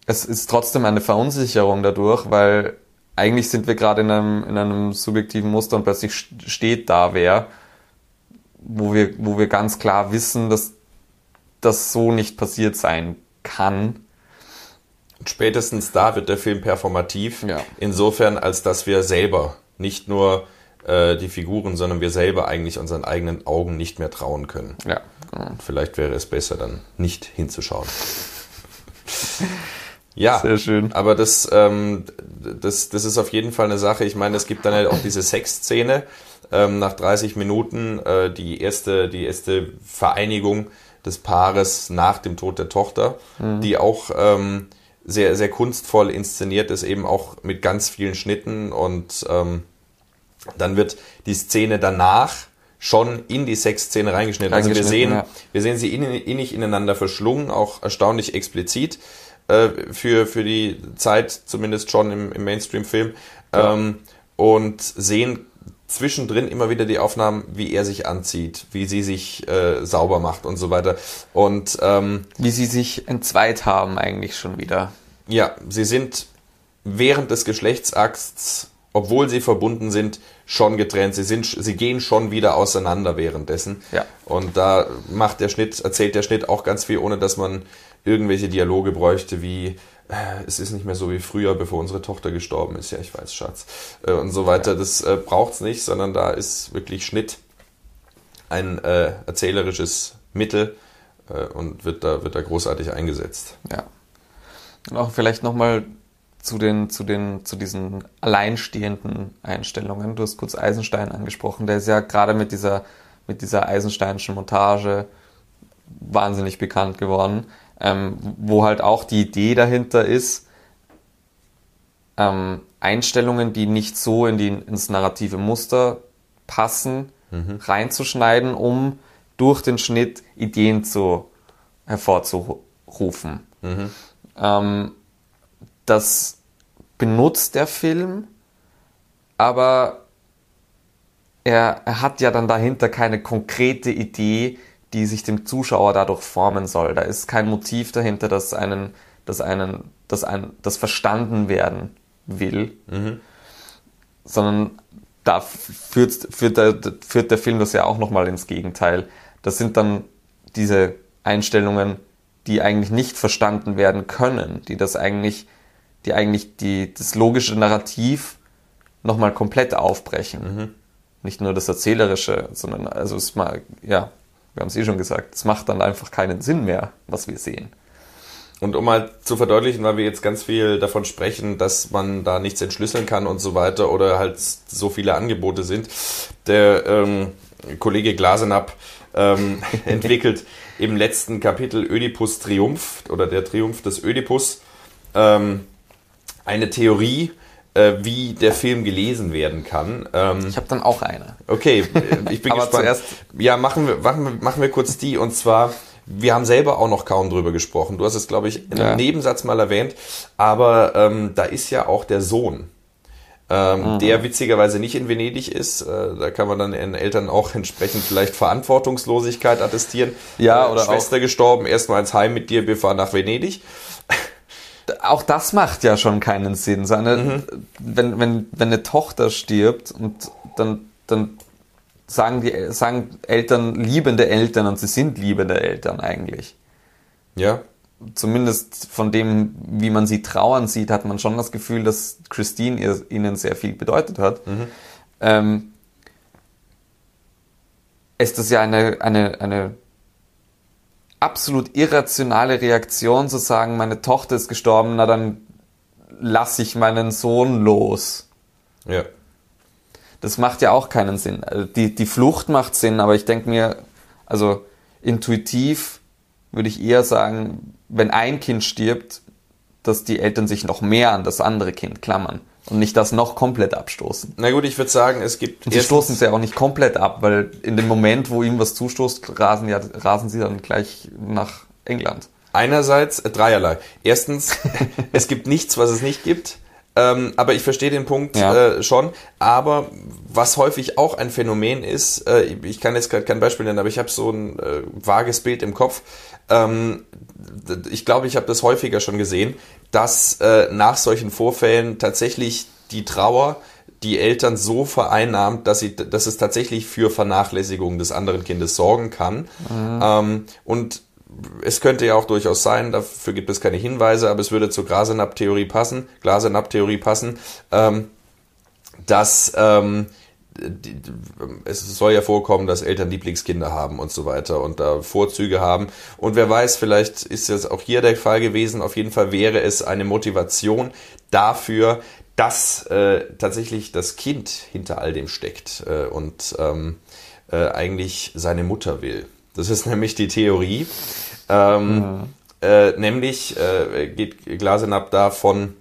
es ist trotzdem eine Verunsicherung dadurch, weil eigentlich sind wir gerade in einem, in einem subjektiven Muster und plötzlich steht da wer, wo wir, wo wir ganz klar wissen, dass das so nicht passiert sein kann spätestens da wird der Film performativ. Ja. Insofern, als dass wir selber nicht nur äh, die Figuren, sondern wir selber eigentlich unseren eigenen Augen nicht mehr trauen können. Ja. Genau. vielleicht wäre es besser, dann nicht hinzuschauen. ja, sehr schön. Aber das, ähm, das, das ist auf jeden Fall eine Sache. Ich meine, es gibt dann halt auch diese Sexszene ähm, nach 30 Minuten, äh, die erste, die erste Vereinigung des Paares nach dem Tod der Tochter, mhm. die auch ähm, sehr, sehr kunstvoll inszeniert ist, eben auch mit ganz vielen Schnitten und ähm, dann wird die Szene danach schon in die Sexszene reingeschnitten. Also wir sehen, ja. wir sehen sie innig ineinander verschlungen, auch erstaunlich explizit äh, für, für die Zeit, zumindest schon im, im Mainstream-Film. Ja. Ähm, und sehen zwischendrin immer wieder die Aufnahmen, wie er sich anzieht, wie sie sich äh, sauber macht und so weiter. Und ähm, wie sie sich entzweit haben eigentlich schon wieder. Ja, sie sind während des Geschlechtsakts, obwohl sie verbunden sind, schon getrennt. Sie sind, sie gehen schon wieder auseinander währenddessen. Ja. Und da macht der Schnitt, erzählt der Schnitt auch ganz viel, ohne dass man irgendwelche Dialoge bräuchte, wie es ist nicht mehr so wie früher, bevor unsere Tochter gestorben ist. Ja, ich weiß, Schatz. Äh, und so weiter. Das äh, braucht's nicht, sondern da ist wirklich Schnitt ein äh, erzählerisches Mittel äh, und wird da, wird da großartig eingesetzt. Ja. Und auch vielleicht nochmal zu den, zu den, zu diesen alleinstehenden Einstellungen. Du hast kurz Eisenstein angesprochen. Der ist ja gerade mit dieser, mit dieser Eisensteinischen Montage wahnsinnig bekannt geworden ähm, wo halt auch die Idee dahinter ist, ähm, Einstellungen, die nicht so in die, ins narrative Muster passen, mhm. reinzuschneiden, um durch den Schnitt Ideen zu hervorzurufen. Mhm. Ähm, das benutzt der Film, aber er, er hat ja dann dahinter keine konkrete Idee, die sich dem Zuschauer dadurch formen soll. Da ist kein Motiv dahinter, das einen, das einen, das ein, das verstanden werden will, mhm. sondern da führt, führt, der, führt der Film das ja auch nochmal ins Gegenteil. Das sind dann diese Einstellungen, die eigentlich nicht verstanden werden können, die das eigentlich, die eigentlich die, das logische Narrativ nochmal komplett aufbrechen. Mhm. Nicht nur das Erzählerische, sondern also es mal, ja, wir haben es eh schon gesagt, es macht dann einfach keinen Sinn mehr, was wir sehen. Und um mal zu verdeutlichen, weil wir jetzt ganz viel davon sprechen, dass man da nichts entschlüsseln kann und so weiter oder halt so viele Angebote sind, der ähm, Kollege Glasenapp ähm, entwickelt im letzten Kapitel Ödipus Triumph oder der Triumph des Ödipus ähm, eine Theorie, wie der Film gelesen werden kann. Ähm, ich habe dann auch eine. Okay, äh, ich bin Aber gespannt. Zuerst ja, machen wir, machen, wir, machen wir kurz die und zwar. Wir haben selber auch noch kaum drüber gesprochen. Du hast es, glaube ich, in einem ja. Nebensatz mal erwähnt. Aber ähm, da ist ja auch der Sohn ähm, mhm. der witzigerweise nicht in Venedig ist. Äh, da kann man dann den Eltern auch entsprechend vielleicht Verantwortungslosigkeit attestieren. Ja, äh, oder Schwester gestorben, erstmal ins Heim mit dir, wir fahren nach Venedig. Auch das macht ja schon keinen Sinn. Seine, mhm. wenn, wenn, wenn eine Tochter stirbt und dann, dann sagen die sagen Eltern liebende Eltern und sie sind liebende Eltern eigentlich. Ja zumindest von dem, wie man sie trauern sieht, hat man schon das Gefühl, dass Christine ihr, ihnen sehr viel bedeutet hat. Mhm. Ähm, ist das ja eine, eine, eine absolut irrationale Reaktion zu sagen, meine Tochter ist gestorben, na dann lasse ich meinen Sohn los. Ja. Das macht ja auch keinen Sinn. Also die, die Flucht macht Sinn, aber ich denke mir, also intuitiv würde ich eher sagen, wenn ein Kind stirbt, dass die Eltern sich noch mehr an das andere Kind klammern und nicht das noch komplett abstoßen. Na gut, ich würde sagen, es gibt. Und sie stoßen es ja auch nicht komplett ab, weil in dem Moment, wo ihm was zustoßt, rasen, ja, rasen sie dann gleich nach England. Einerseits äh, dreierlei. Erstens, es gibt nichts, was es nicht gibt. Ähm, aber ich verstehe den Punkt ja. äh, schon. Aber was häufig auch ein Phänomen ist, äh, ich kann jetzt gerade kein Beispiel nennen, aber ich habe so ein äh, vages Bild im Kopf. Ähm, ich glaube, ich habe das häufiger schon gesehen, dass äh, nach solchen Vorfällen tatsächlich die Trauer die Eltern so vereinnahmt, dass, sie, dass es tatsächlich für Vernachlässigung des anderen Kindes sorgen kann. Mhm. Ähm, und es könnte ja auch durchaus sein, dafür gibt es keine Hinweise, aber es würde zur Glasenab-Theorie passen, Glasenab-Theorie passen, ähm, dass ähm, es soll ja vorkommen, dass Eltern Lieblingskinder haben und so weiter und da Vorzüge haben. Und wer weiß, vielleicht ist das auch hier der Fall gewesen. Auf jeden Fall wäre es eine Motivation dafür, dass äh, tatsächlich das Kind hinter all dem steckt äh, und ähm, äh, eigentlich seine Mutter will. Das ist nämlich die Theorie. Ähm, mhm. äh, nämlich äh, geht Glasenab davon,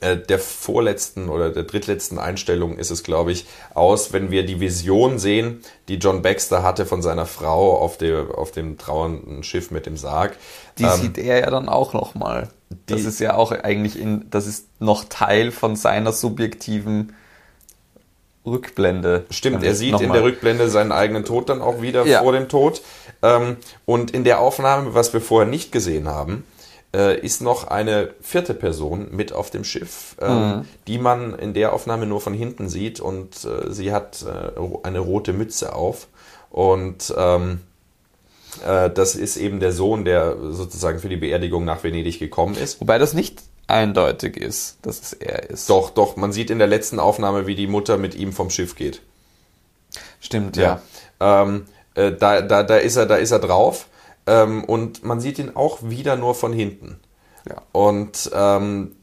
äh, der vorletzten oder der drittletzten Einstellung ist es, glaube ich, aus, wenn wir die Vision sehen, die John Baxter hatte von seiner Frau auf, der, auf dem trauernden Schiff mit dem Sarg. Die ähm, sieht er ja dann auch nochmal. Das ist ja auch eigentlich in, das ist noch Teil von seiner subjektiven Rückblende. Stimmt, er sieht in der Rückblende seinen eigenen Tod dann auch wieder ja. vor dem Tod. Ähm, und in der Aufnahme, was wir vorher nicht gesehen haben, äh, ist noch eine vierte Person mit auf dem Schiff, ähm, mhm. die man in der Aufnahme nur von hinten sieht und äh, sie hat äh, eine rote Mütze auf und ähm, äh, das ist eben der Sohn, der sozusagen für die Beerdigung nach Venedig gekommen ist. Wobei das nicht eindeutig ist, dass es er ist. Doch, doch, man sieht in der letzten Aufnahme, wie die Mutter mit ihm vom Schiff geht. Stimmt, ja. ja. Ähm, äh, da, da, da, ist er, da ist er drauf ähm, und man sieht ihn auch wieder nur von hinten. Ja. Und ähm,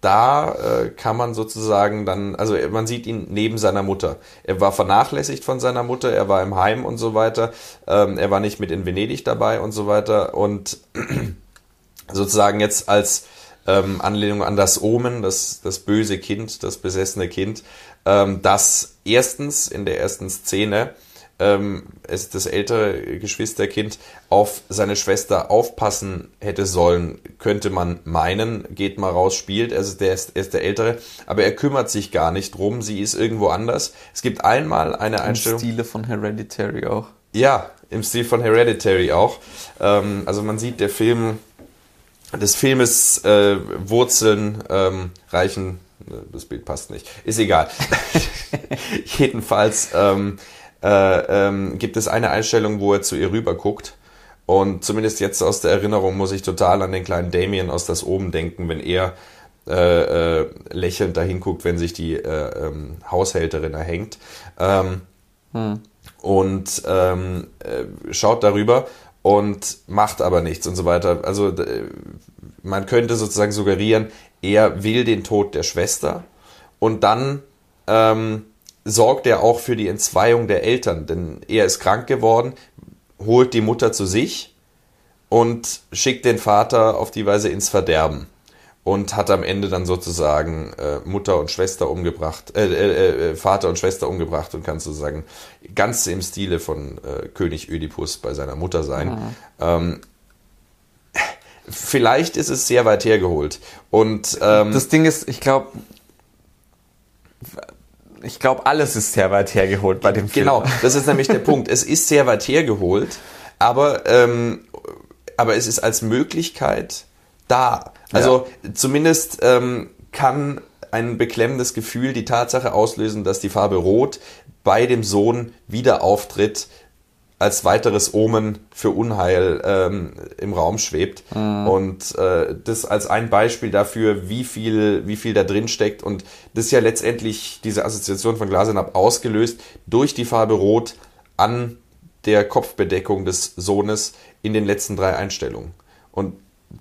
da äh, kann man sozusagen dann, also man sieht ihn neben seiner Mutter. Er war vernachlässigt von seiner Mutter, er war im Heim und so weiter, ähm, er war nicht mit in Venedig dabei und so weiter und sozusagen jetzt als ähm, Anlehnung an das Omen, das, das böse Kind, das besessene Kind, ähm, das erstens in der ersten Szene ähm, es das ältere Geschwisterkind auf seine Schwester aufpassen hätte sollen, könnte man meinen, geht mal raus, spielt, also der ist, er ist der Ältere, aber er kümmert sich gar nicht drum, sie ist irgendwo anders. Es gibt einmal eine Einstellung. Im Stile von Hereditary auch. Ja, im Stil von Hereditary auch. Ähm, also man sieht, der Film des Filmes äh, Wurzeln ähm, reichen, äh, das Bild passt nicht, ist egal. Jedenfalls ähm, äh, ähm, gibt es eine Einstellung, wo er zu ihr rüber guckt. Und zumindest jetzt aus der Erinnerung muss ich total an den kleinen Damien aus das Oben denken, wenn er äh, äh, lächelnd dahin guckt, wenn sich die äh, ähm, Haushälterin erhängt. Ähm, hm. Und ähm, äh, schaut darüber und macht aber nichts und so weiter. Also man könnte sozusagen suggerieren, er will den Tod der Schwester und dann ähm, sorgt er auch für die Entzweiung der Eltern, denn er ist krank geworden, holt die Mutter zu sich und schickt den Vater auf die Weise ins Verderben. Und hat am Ende dann sozusagen äh, Mutter und Schwester umgebracht, äh, äh, äh, Vater und Schwester umgebracht und kann sozusagen ganz im Stile von äh, König Ödipus bei seiner Mutter sein. Mhm. Ähm, vielleicht ist es sehr weit hergeholt. Und ähm, das Ding ist, ich glaube, ich glaube, alles ist sehr weit hergeholt bei dem Film. Genau, das ist nämlich der Punkt. Es ist sehr weit hergeholt, aber, ähm, aber es ist als Möglichkeit da. Also ja. zumindest ähm, kann ein beklemmendes Gefühl die Tatsache auslösen, dass die Farbe Rot bei dem Sohn wieder auftritt, als weiteres Omen für Unheil ähm, im Raum schwebt. Mhm. Und äh, das als ein Beispiel dafür, wie viel, wie viel da drin steckt. Und das ist ja letztendlich diese Assoziation von Glasenab ausgelöst durch die Farbe Rot an der Kopfbedeckung des Sohnes in den letzten drei Einstellungen. Und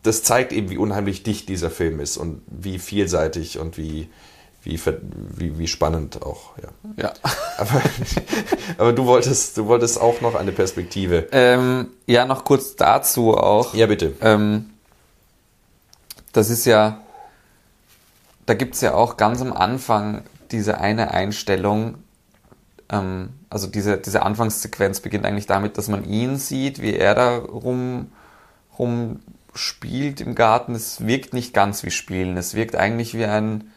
das zeigt eben, wie unheimlich dicht dieser Film ist und wie vielseitig und wie, wie, wie, wie spannend auch, ja. Ja. Aber, aber du wolltest, du wolltest auch noch eine Perspektive. Ähm, ja, noch kurz dazu auch. Ja, bitte. Ähm, das ist ja, da gibt es ja auch ganz am Anfang diese eine Einstellung, ähm, also diese, diese Anfangssequenz beginnt eigentlich damit, dass man ihn sieht, wie er da rum, rum spielt im Garten. Es wirkt nicht ganz wie Spielen, es wirkt eigentlich wie ein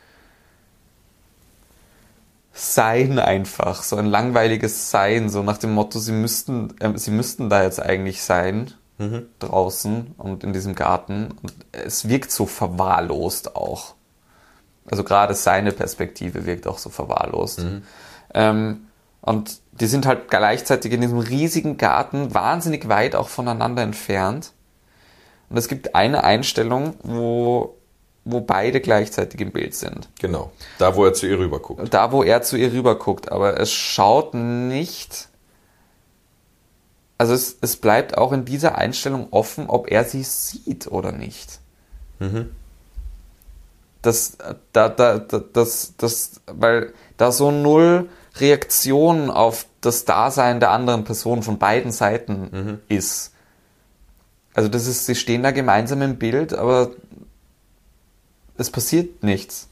sein einfach, so ein langweiliges Sein, so nach dem Motto, sie müssten, äh, sie müssten da jetzt eigentlich sein, mhm. draußen und in diesem Garten. Und es wirkt so verwahrlost auch. Also gerade seine Perspektive wirkt auch so verwahrlost. Mhm. Ähm, und die sind halt gleichzeitig in diesem riesigen Garten wahnsinnig weit auch voneinander entfernt. Und es gibt eine Einstellung, wo wo beide gleichzeitig im Bild sind. Genau. Da, wo er zu ihr rüberguckt. Da, wo er zu ihr rüberguckt. Aber es schaut nicht. Also es, es bleibt auch in dieser Einstellung offen, ob er sie sieht oder nicht. Mhm. Das, da, da, das, das, weil da so null Reaktion auf das Dasein der anderen Person von beiden Seiten mhm. ist. Also das ist, sie stehen da gemeinsam im Bild, aber es passiert nichts.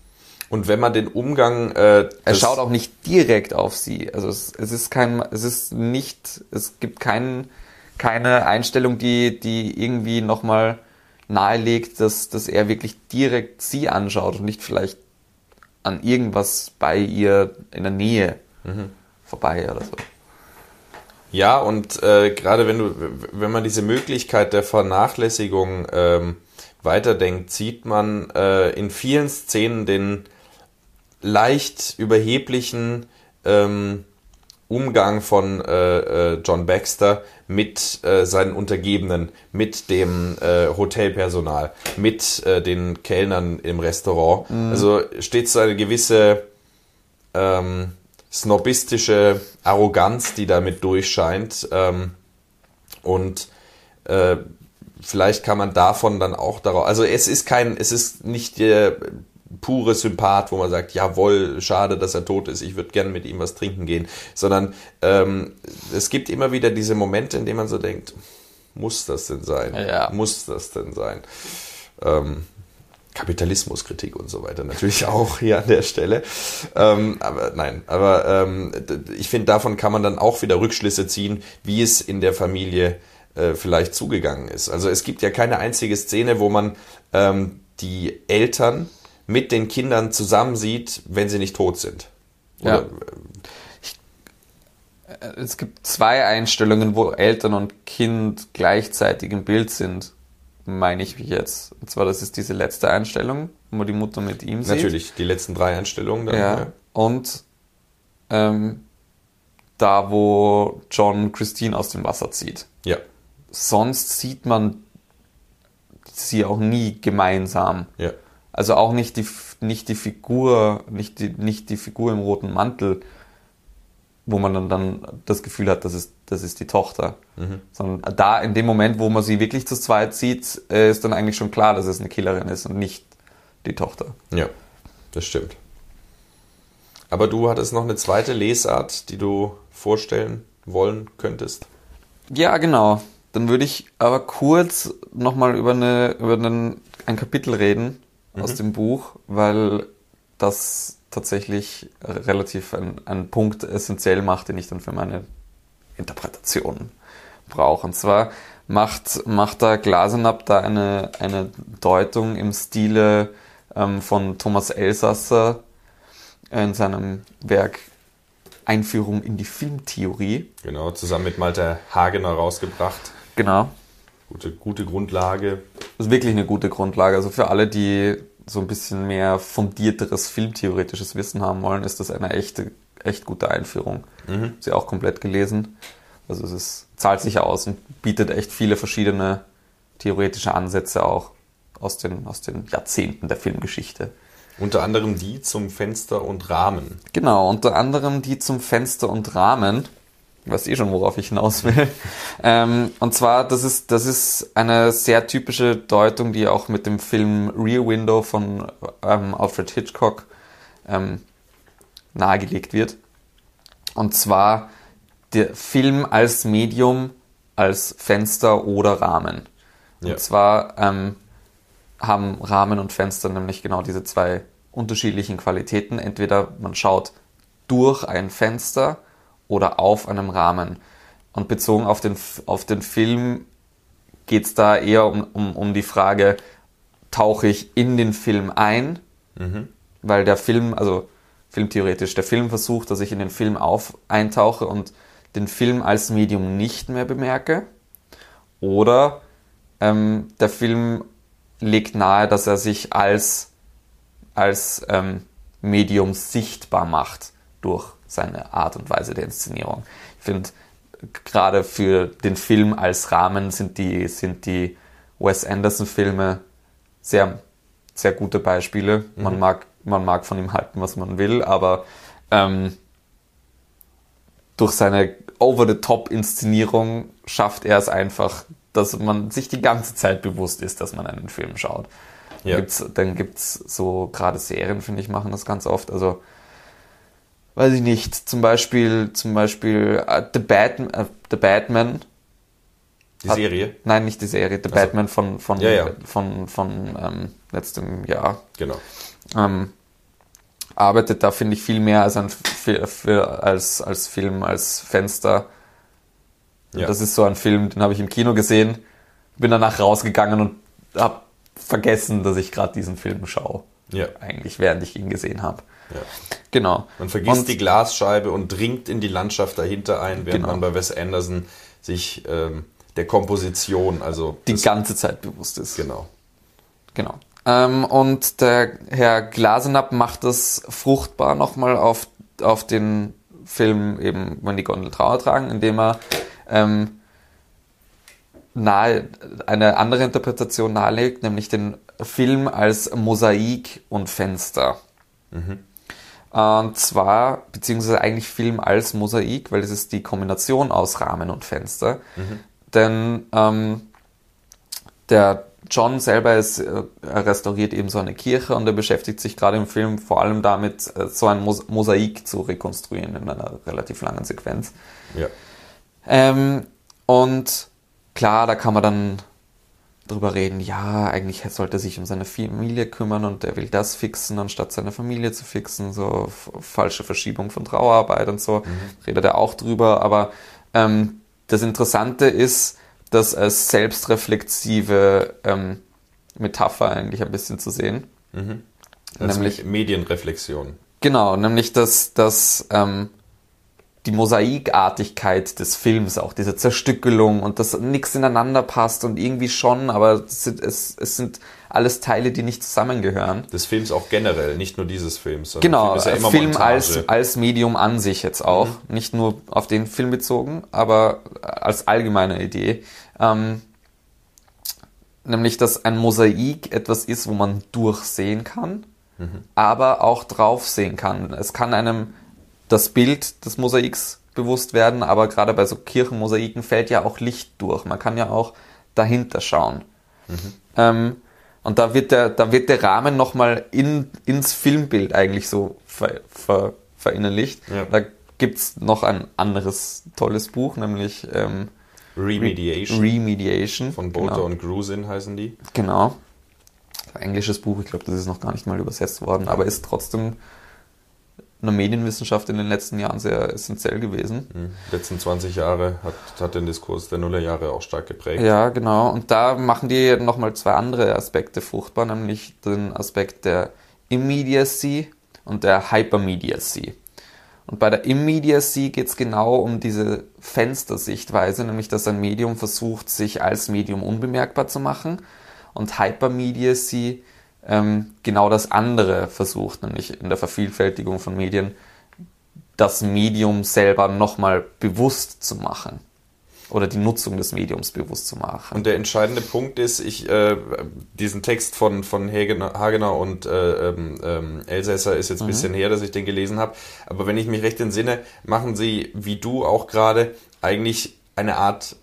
Und wenn man den Umgang, äh, er schaut auch nicht direkt auf sie. Also es, es ist kein, es ist nicht, es gibt kein, keine Einstellung, die, die irgendwie nochmal nahelegt, dass, dass er wirklich direkt sie anschaut und nicht vielleicht an irgendwas bei ihr in der Nähe mhm. vorbei oder so. Ja, und äh, gerade wenn du, wenn man diese Möglichkeit der Vernachlässigung ähm, weiterdenkt, sieht man äh, in vielen Szenen den leicht überheblichen ähm, Umgang von äh, äh, John Baxter mit äh, seinen Untergebenen, mit dem äh, Hotelpersonal, mit äh, den Kellnern im Restaurant. Mhm. Also steht so eine gewisse ähm, snobistische Arroganz, die damit durchscheint. Ähm, und äh, vielleicht kann man davon dann auch darauf, also es ist kein, es ist nicht der pure Sympath, wo man sagt, jawohl, schade, dass er tot ist, ich würde gerne mit ihm was trinken gehen, sondern ähm, es gibt immer wieder diese Momente, in denen man so denkt, muss das denn sein? Ja. Muss das denn sein? Ähm, Kapitalismuskritik und so weiter natürlich auch hier an der Stelle. Ähm, aber nein, aber ähm, ich finde, davon kann man dann auch wieder Rückschlüsse ziehen, wie es in der Familie äh, vielleicht zugegangen ist. Also es gibt ja keine einzige Szene, wo man ähm, die Eltern mit den Kindern zusammen sieht, wenn sie nicht tot sind. Oder, ja. Äh, es gibt zwei Einstellungen, wo Eltern und Kind gleichzeitig im Bild sind, meine ich jetzt. Und zwar, das ist diese letzte Einstellung, wo die Mutter mit ihm sieht. Natürlich, die letzten drei Einstellungen. Dann, ja. ja. Und ähm, da, wo John Christine aus dem Wasser zieht. Ja sonst sieht man sie auch nie gemeinsam. Ja. Also auch nicht die, nicht die Figur, nicht die, nicht die Figur im roten Mantel, wo man dann, dann das Gefühl hat, das ist, das ist die Tochter. Mhm. Sondern da in dem Moment, wo man sie wirklich zu zweit sieht, äh, ist dann eigentlich schon klar, dass es eine Killerin ist und nicht die Tochter. Ja, das stimmt. Aber du hattest noch eine zweite Lesart, die du vorstellen wollen könntest? Ja, genau. Dann würde ich aber kurz nochmal über, eine, über einen, ein Kapitel reden, mhm. aus dem Buch, weil das tatsächlich relativ ein, ein Punkt essentiell macht, den ich dann für meine Interpretation brauche. Und zwar macht, macht da Glasenapp da eine, eine Deutung im Stile ähm, von Thomas Elsasser in seinem Werk Einführung in die Filmtheorie. Genau, zusammen mit Malte Hagener rausgebracht. Genau. Gute, gute Grundlage. Das ist wirklich eine gute Grundlage. Also für alle, die so ein bisschen mehr fundierteres filmtheoretisches Wissen haben wollen, ist das eine echte, echt gute Einführung. Mhm. Sie auch komplett gelesen. Also es ist, zahlt sich aus und bietet echt viele verschiedene theoretische Ansätze auch aus den, aus den Jahrzehnten der Filmgeschichte. Unter anderem die zum Fenster und Rahmen. Genau, unter anderem die zum Fenster und Rahmen. Ich weiß eh schon, worauf ich hinaus will. ähm, und zwar, das ist, das ist eine sehr typische Deutung, die auch mit dem Film Rear Window von ähm, Alfred Hitchcock ähm, nahegelegt wird. Und zwar der Film als Medium, als Fenster oder Rahmen. Ja. Und zwar ähm, haben Rahmen und Fenster nämlich genau diese zwei unterschiedlichen Qualitäten. Entweder man schaut durch ein Fenster oder auf einem Rahmen. Und bezogen auf den, auf den Film geht es da eher um, um, um die Frage, tauche ich in den Film ein? Mhm. Weil der Film, also filmtheoretisch, der Film versucht, dass ich in den Film auf eintauche und den Film als Medium nicht mehr bemerke. Oder ähm, der Film legt nahe, dass er sich als, als ähm, Medium sichtbar macht durch seine Art und Weise der Inszenierung. Ich finde, gerade für den Film als Rahmen sind die, sind die Wes Anderson-Filme sehr, sehr gute Beispiele. Mhm. Man, mag, man mag von ihm halten, was man will, aber ähm, durch seine Over-the-Top-Inszenierung schafft er es einfach, dass man sich die ganze Zeit bewusst ist, dass man einen Film schaut. Ja. Gibt's, dann gibt es so, gerade Serien, finde ich, machen das ganz oft. Also, weiß ich nicht, zum Beispiel, zum Beispiel uh, The, Batman, uh, The Batman. Die hat, Serie? Nein, nicht die Serie, The also, Batman von, von, ja, ja. von, von ähm, letztem Jahr. Genau. Ähm, arbeitet da, finde ich, viel mehr als, ein, für, als, als Film, als Fenster ja. Das ist so ein Film, den habe ich im Kino gesehen, bin danach rausgegangen und habe vergessen, dass ich gerade diesen Film schaue. Ja. Eigentlich, während ich ihn gesehen habe. Ja. Genau. Man vergisst und, die Glasscheibe und dringt in die Landschaft dahinter ein, während genau. man bei Wes Anderson sich ähm, der Komposition, also die ganze Zeit bewusst ist. Genau. Genau. Ähm, und der Herr Glasenapp macht das fruchtbar nochmal auf, auf den Film eben, wenn die Gondel Trauer tragen, indem er ähm, nahe, eine andere Interpretation nahelegt, nämlich den Film als Mosaik und Fenster. Mhm. Und zwar, beziehungsweise eigentlich Film als Mosaik, weil es ist die Kombination aus Rahmen und Fenster. Mhm. Denn ähm, der John selber ist, äh, restauriert eben so eine Kirche und er beschäftigt sich gerade im Film vor allem damit, äh, so ein Mosaik zu rekonstruieren in einer relativ langen Sequenz. Ja. Ähm, und klar, da kann man dann drüber reden, ja, eigentlich sollte er sich um seine Familie kümmern und er will das fixen, anstatt seine Familie zu fixen, so falsche Verschiebung von Trauerarbeit und so, mhm. redet er auch drüber, aber ähm, das Interessante ist, das als selbstreflexive ähm, Metapher eigentlich ein bisschen zu sehen. Mhm. nämlich Medienreflexion. Genau, nämlich dass, dass ähm, die Mosaikartigkeit des Films, auch diese Zerstückelung und dass nichts ineinander passt und irgendwie schon, aber es sind, es, es sind alles Teile, die nicht zusammengehören. Des Films auch generell, nicht nur dieses Films. Genau, Film, ja Film als, als Medium an sich jetzt auch, mhm. nicht nur auf den Film bezogen, aber als allgemeine Idee. Ähm, nämlich, dass ein Mosaik etwas ist, wo man durchsehen kann, mhm. aber auch drauf sehen kann. Es kann einem das Bild des Mosaiks bewusst werden, aber gerade bei so Kirchenmosaiken fällt ja auch Licht durch. Man kann ja auch dahinter schauen. Mhm. Ähm, und da wird der, da wird der Rahmen nochmal in, ins Filmbild eigentlich so ver, ver, verinnerlicht. Ja. Da gibt's noch ein anderes tolles Buch, nämlich ähm, Remediation. Remediation. Von Bolter genau. und Grusin heißen die. Genau. englisches Buch, ich glaube, das ist noch gar nicht mal übersetzt worden, aber ist trotzdem in der Medienwissenschaft in den letzten Jahren sehr essentiell gewesen. Mhm. Die letzten 20 Jahre hat, hat den Diskurs der Nullerjahre auch stark geprägt. Ja, genau. Und da machen die nochmal zwei andere Aspekte fruchtbar, nämlich den Aspekt der Immediacy und der Hypermediacy. Und bei der Immediacy geht es genau um diese Fenstersichtweise, nämlich dass ein Medium versucht, sich als Medium unbemerkbar zu machen. Und Hypermediacy ähm, genau das andere versucht, nämlich in der Vervielfältigung von Medien das Medium selber nochmal bewusst zu machen oder die Nutzung des Mediums bewusst zu machen. Und der entscheidende Punkt ist, ich äh, diesen Text von von Hagener, Hagener und äh, ähm, ähm Elsässer ist jetzt ein mhm. bisschen her, dass ich den gelesen habe. Aber wenn ich mich recht entsinne, machen sie wie du auch gerade eigentlich eine Art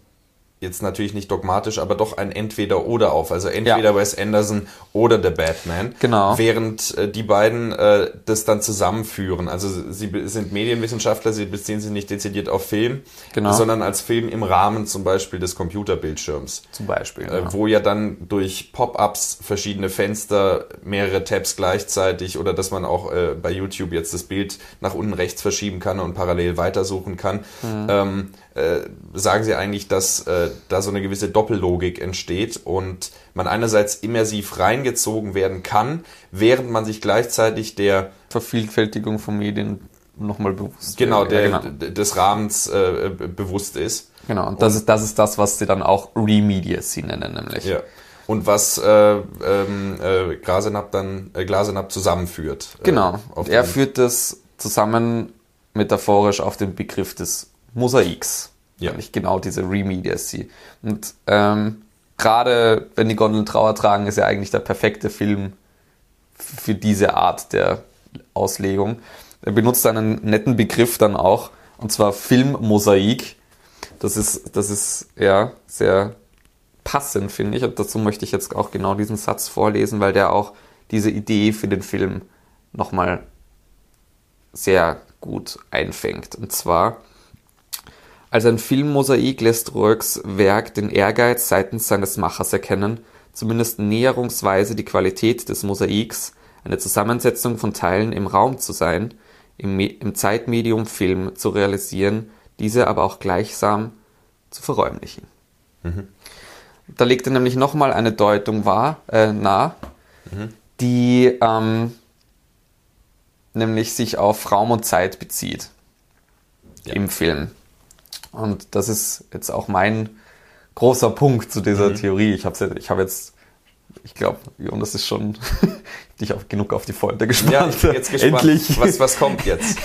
jetzt natürlich nicht dogmatisch, aber doch ein Entweder-Oder auf. Also entweder ja. Wes Anderson oder The Batman. Genau. Während äh, die beiden äh, das dann zusammenführen. Also sie sind Medienwissenschaftler, sie beziehen sich nicht dezidiert auf Film, genau. sondern als Film im Rahmen zum Beispiel des Computerbildschirms. Zum Beispiel. Äh, ja. Wo ja dann durch Pop-ups verschiedene Fenster, mehrere Tabs gleichzeitig oder dass man auch äh, bei YouTube jetzt das Bild nach unten rechts verschieben kann und parallel weitersuchen kann. Mhm. Ähm, äh, sagen sie eigentlich, dass äh, da so eine gewisse Doppellogik entsteht und man einerseits immersiv reingezogen werden kann, während man sich gleichzeitig der Vervielfältigung von Medien nochmal bewusst genau, der, ja, genau. des Rahmens äh, bewusst ist. Genau, und das, und ist, das ist das, was sie dann auch Remediacy nennen, nämlich. Ja. Und was äh, ähm, äh, Glasenapp dann äh, Glasenapp zusammenführt. Äh, genau. er führt das zusammen metaphorisch auf den Begriff des Mosaiks. Ja. Nämlich genau diese Remediacy. Und ähm, gerade wenn die Gondeln Trauer tragen, ist ja eigentlich der perfekte Film für diese Art der Auslegung. Er benutzt einen netten Begriff dann auch, und zwar Filmmosaik. Das ist, das ist ja sehr passend, finde ich. Und dazu möchte ich jetzt auch genau diesen Satz vorlesen, weil der auch diese Idee für den Film nochmal sehr gut einfängt. Und zwar, als ein Filmmosaik lässt Rourkes Werk den Ehrgeiz seitens seines Machers erkennen, zumindest näherungsweise die Qualität des Mosaiks, eine Zusammensetzung von Teilen im Raum zu sein, im, im Zeitmedium Film zu realisieren, diese aber auch gleichsam zu verräumlichen. Mhm. Da legt er nämlich nochmal eine Deutung wahr, äh, nah, mhm. die ähm, nämlich sich auf Raum und Zeit bezieht ja. im Film. Und das ist jetzt auch mein großer Punkt zu dieser mhm. Theorie. Ich habe ich hab jetzt, ich glaube, Jonas ist schon dich auch genug auf die Folter gespannt. Ja, ich bin jetzt gespannt. Endlich. Was, was kommt jetzt?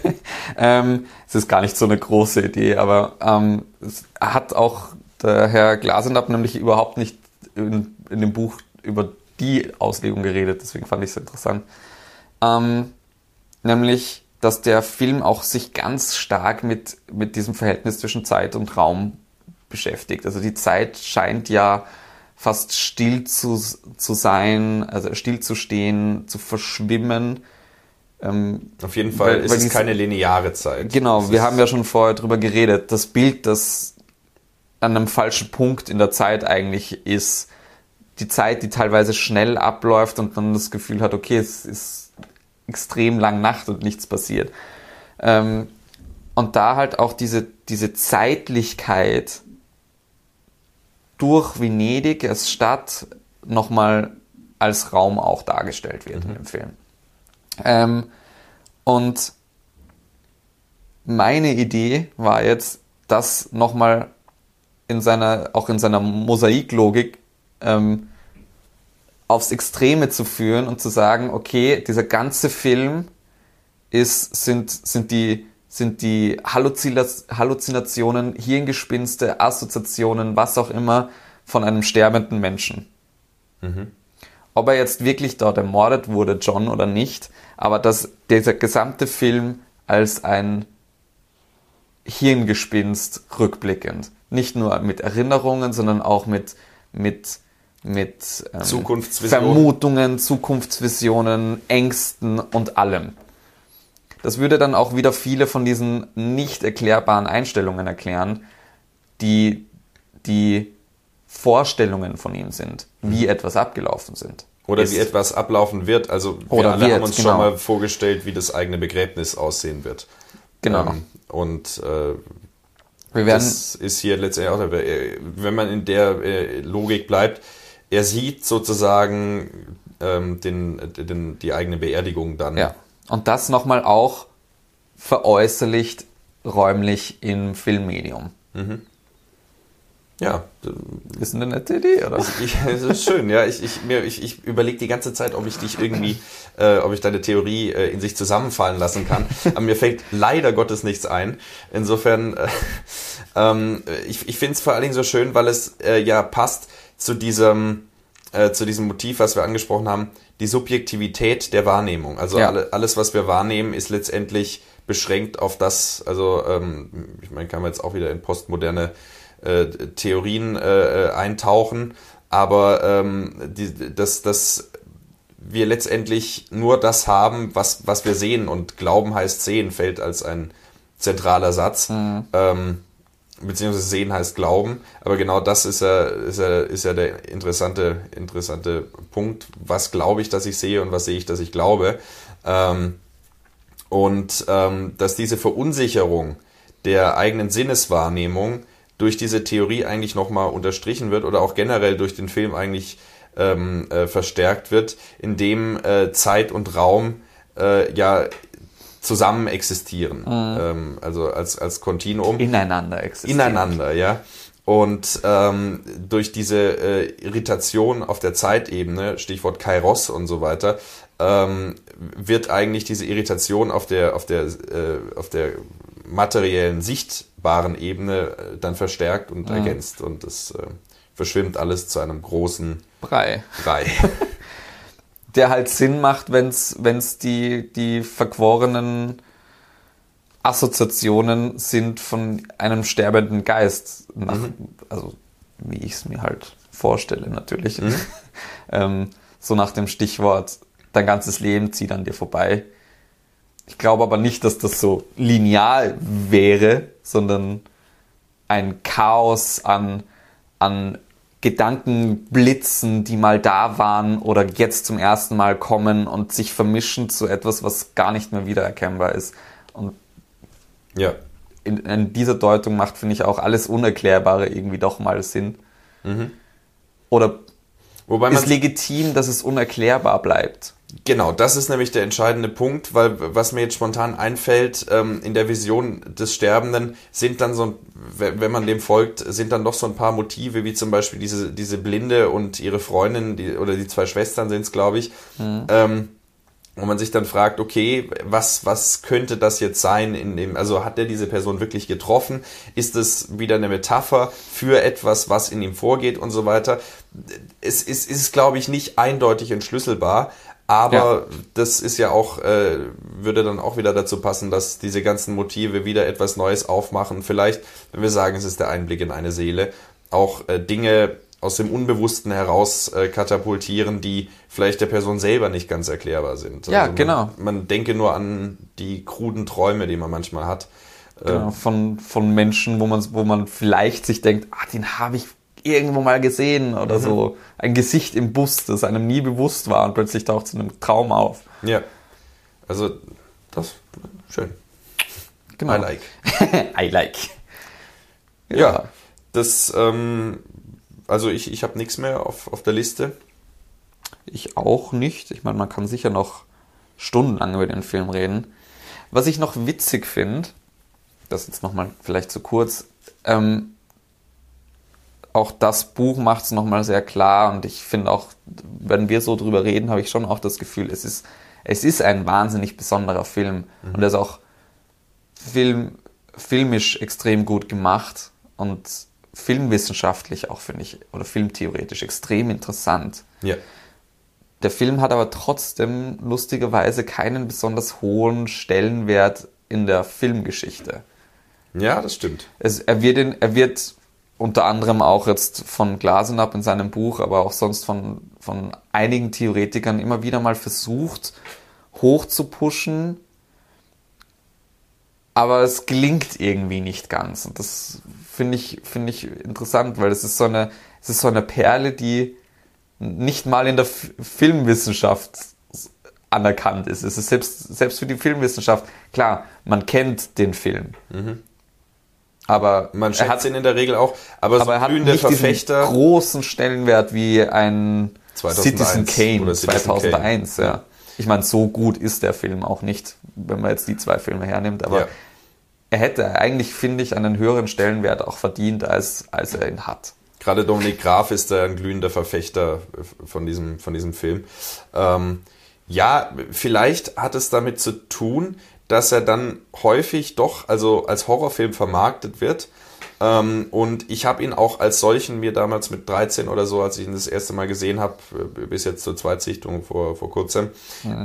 ähm, es ist gar nicht so eine große Idee, aber ähm, es hat auch der Herr Glasenapp nämlich überhaupt nicht in, in dem Buch über die Auslegung geredet, deswegen fand ich es interessant. Ähm, nämlich dass der Film auch sich ganz stark mit, mit diesem Verhältnis zwischen Zeit und Raum beschäftigt. Also die Zeit scheint ja fast still zu, zu sein, also still zu stehen, zu verschwimmen. Ähm, Auf jeden Fall weil, ist weil es keine lineare Zeit. Genau, das wir haben ja schon vorher drüber geredet. Das Bild, das an einem falschen Punkt in der Zeit eigentlich ist, die Zeit, die teilweise schnell abläuft und man das Gefühl hat, okay, es ist extrem langen Nacht und nichts passiert. Ähm, und da halt auch diese, diese Zeitlichkeit durch Venedig als Stadt nochmal als Raum auch dargestellt wird mhm. im Film. Ähm, und meine Idee war jetzt, das nochmal in seiner, auch in seiner Mosaiklogik ähm, aufs Extreme zu führen und zu sagen, okay, dieser ganze Film ist, sind, sind die, sind die Halluzinationen, Hirngespinste, Assoziationen, was auch immer von einem sterbenden Menschen. Mhm. Ob er jetzt wirklich dort ermordet wurde, John, oder nicht, aber dass dieser gesamte Film als ein Hirngespinst rückblickend, nicht nur mit Erinnerungen, sondern auch mit, mit mit ähm, Zukunftsvision. Vermutungen, Zukunftsvisionen, Ängsten und allem. Das würde dann auch wieder viele von diesen nicht erklärbaren Einstellungen erklären, die die Vorstellungen von ihm sind, wie etwas abgelaufen sind. Oder Ist- wie etwas ablaufen wird. Also wir Oder alle haben uns genau. schon mal vorgestellt, wie das eigene Begräbnis aussehen wird. Genau. Ähm, und äh, Wir werden, das ist hier letztendlich auch, wenn man in der äh, Logik bleibt, er sieht sozusagen ähm, den, den, die eigene Beerdigung dann. ja. Und das nochmal auch veräußerlicht räumlich im Filmmedium. Ja, Ist eine nette Idee, oder? Ich, das ist schön, ja. Ich, ich, mir- ich, ich überlege die ganze Zeit, ob ich dich irgendwie, äh, ob ich deine Theorie äh, in sich zusammenfallen lassen kann. Aber mir fällt leider Gottes nichts ein. Insofern, äh, ähm, ich, ich finde es vor allen Dingen so schön, weil es äh, ja passt zu diesem, äh, zu diesem Motiv, was wir angesprochen haben, die Subjektivität der Wahrnehmung. Also Ja. alle, alles, was wir wahrnehmen, ist letztendlich beschränkt auf das, also ähm, ich meine, kann man jetzt auch wieder in postmoderne äh, Theorien äh, äh, eintauchen, aber ähm, die, dass, dass wir letztendlich nur das haben, was, was wir sehen und Glauben heißt sehen, fällt als ein zentraler Satz. Ähm, beziehungsweise sehen heißt glauben, aber genau das ist ja, ist ja, ist ja der interessante, interessante Punkt. Was glaube ich, dass ich sehe und was sehe ich, dass ich glaube? Ähm, und ähm, dass diese Verunsicherung der eigenen Sinneswahrnehmung durch diese Theorie eigentlich nochmal unterstrichen wird oder auch generell durch den Film eigentlich ähm, äh, verstärkt wird, indem äh, Zeit und Raum äh, ja zusammen existieren, ähm, also als, als Kontinuum Ineinander existieren. ineinander, ja. Und ähm, durch diese äh, Irritation auf der Zeitebene, Stichwort Kairos und so weiter, ähm, wird eigentlich diese Irritation auf der auf der äh, auf der materiellen sichtbaren Ebene äh, dann verstärkt und ergänzt und es äh, verschwimmt alles zu einem großen Brei. Brei. Der halt Sinn macht, wenn es die, die verquorenen Assoziationen sind von einem sterbenden Geist. Nach, Also, wie ich es mir halt vorstelle, natürlich. ähm, so nach dem Stichwort, dein ganzes Leben zieht an dir vorbei. Ich glaube aber nicht, dass das so lineal wäre, sondern ein Chaos an, an Gedankenblitzen, die mal da waren oder jetzt zum ersten Mal kommen und sich vermischen zu etwas, was gar nicht mehr wiedererkennbar ist. Und ja. in, in dieser Deutung macht, finde ich, auch alles Unerklärbare irgendwie doch mal Sinn. Oder Wobei ist legitim, dass es unerklärbar bleibt. Genau, das ist nämlich der entscheidende Punkt, weil was mir jetzt spontan einfällt, ähm, in der Vision des Sterbenden sind dann so, wenn man dem folgt, sind dann doch so ein paar Motive, wie zum Beispiel diese, diese Blinde und ihre Freundin, die, oder die zwei Schwestern sind es, glaube ich, ähm, wo man sich dann fragt, okay, was, was könnte das jetzt sein in dem, also hat er diese Person wirklich getroffen? Ist es wieder eine Metapher für etwas, was in ihm vorgeht und so weiter? Es ist, ist glaube ich, nicht eindeutig entschlüsselbar, aber Ja. das ist ja auch, äh, würde dann auch wieder dazu passen, dass diese ganzen Motive wieder etwas Neues aufmachen. Vielleicht, wenn wir sagen, es ist der Einblick in eine Seele, auch äh, Dinge aus dem Unbewussten heraus äh, katapultieren, die vielleicht der Person selber nicht ganz erklärbar sind. Ja, man, genau. Man denke nur an die kruden Träume, die man manchmal hat. Genau, von, von Menschen, wo man, wo man vielleicht sich denkt, ah, den habe ich irgendwo mal gesehen oder so. Ein Gesicht im Bus, das einem nie bewusst war und plötzlich taucht es in einem Traum auf. Ja. Also, das, schön. Genau. I like. I like. Ja, das, ähm, also ich, ich habe nichts mehr auf, auf der Liste. Ich auch nicht. Ich meine, man kann sicher noch stundenlang über den Film reden. Was ich noch witzig finde, das jetzt nochmal vielleicht zu kurz, ähm, auch das Buch macht es nochmal sehr klar und ich finde auch, wenn wir so drüber reden, habe ich schon auch das Gefühl, es ist, es ist ein wahnsinnig besonderer Film und er ist auch Film, filmisch extrem gut gemacht und filmwissenschaftlich auch, finde ich, oder filmtheoretisch extrem interessant. Ja. Der Film hat aber trotzdem lustigerweise keinen besonders hohen Stellenwert in der Filmgeschichte. Ja, das stimmt. Es, er, wird in, er wird unter anderem auch jetzt von Glasenapp in seinem Buch, aber auch sonst von, von einigen Theoretikern immer wieder mal versucht, hoch zu pushen. Aber es gelingt irgendwie nicht ganz. Und das finde ich, finde ich interessant, weil es ist so eine, es ist so eine Perle, die nicht mal in der F Filmwissenschaft anerkannt ist. Es ist selbst, selbst für die Filmwissenschaft, klar, man kennt den Film. Mhm. Aber Man er hat, ihn in der Regel auch, aber, aber so er hat nicht diesen Verfechter. großen Stellenwert wie ein 2001 Citizen Kane oder Citizen 2001. Kane. Ja. Ich meine, so gut ist der Film auch nicht, wenn man jetzt die zwei Filme hernimmt, aber Ja. er hätte eigentlich, finde ich, einen höheren Stellenwert auch verdient, als, als er ihn hat. Gerade Dominik Graf ist da ein glühender Verfechter von diesem, von diesem Film. Ähm, ja, vielleicht hat es damit zu tun, dass er dann häufig doch also als Horrorfilm vermarktet wird. Ähm, und ich habe ihn auch als solchen mir damals mit 13 oder so, als ich ihn das erste Mal gesehen habe, äh, bis jetzt zur Zweitsichtung vor, vor kurzem,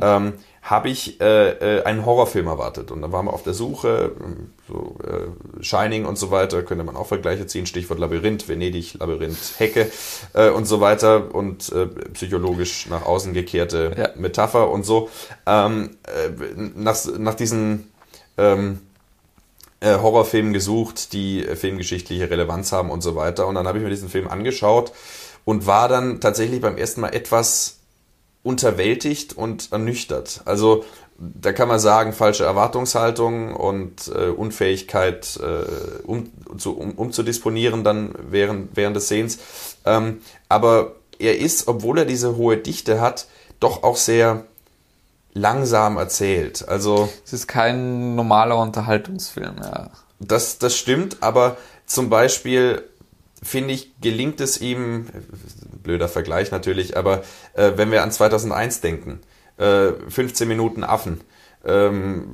ähm, habe ich äh, äh, einen Horrorfilm erwartet. Und dann waren wir auf der Suche, so äh, Shining und so weiter, könnte man auch Vergleiche ziehen, Stichwort Labyrinth, Venedig, Labyrinth, Hecke äh, und so weiter und äh, psychologisch nach außen gekehrte Ja. Metapher und so. Ähm, äh, nach, nach diesen ähm, äh, Horrorfilmen gesucht, die äh, filmgeschichtliche Relevanz haben und so weiter. Und dann habe ich mir diesen Film angeschaut und war dann tatsächlich beim ersten Mal etwas unterwältigt und ernüchtert. Also da kann man sagen, falsche Erwartungshaltung und äh, Unfähigkeit, äh, um, zu, um, umzudisponieren dann während, während des Sehens. Ähm, aber er ist, obwohl er diese hohe Dichte hat, doch auch sehr langsam erzählt. Also Es ist kein normaler Unterhaltungsfilm, ja. das, das stimmt, aber zum Beispiel finde ich, gelingt es ihm, blöder Vergleich natürlich, aber äh, wenn wir an 2001 denken, äh, 15 Minuten Affen, ähm,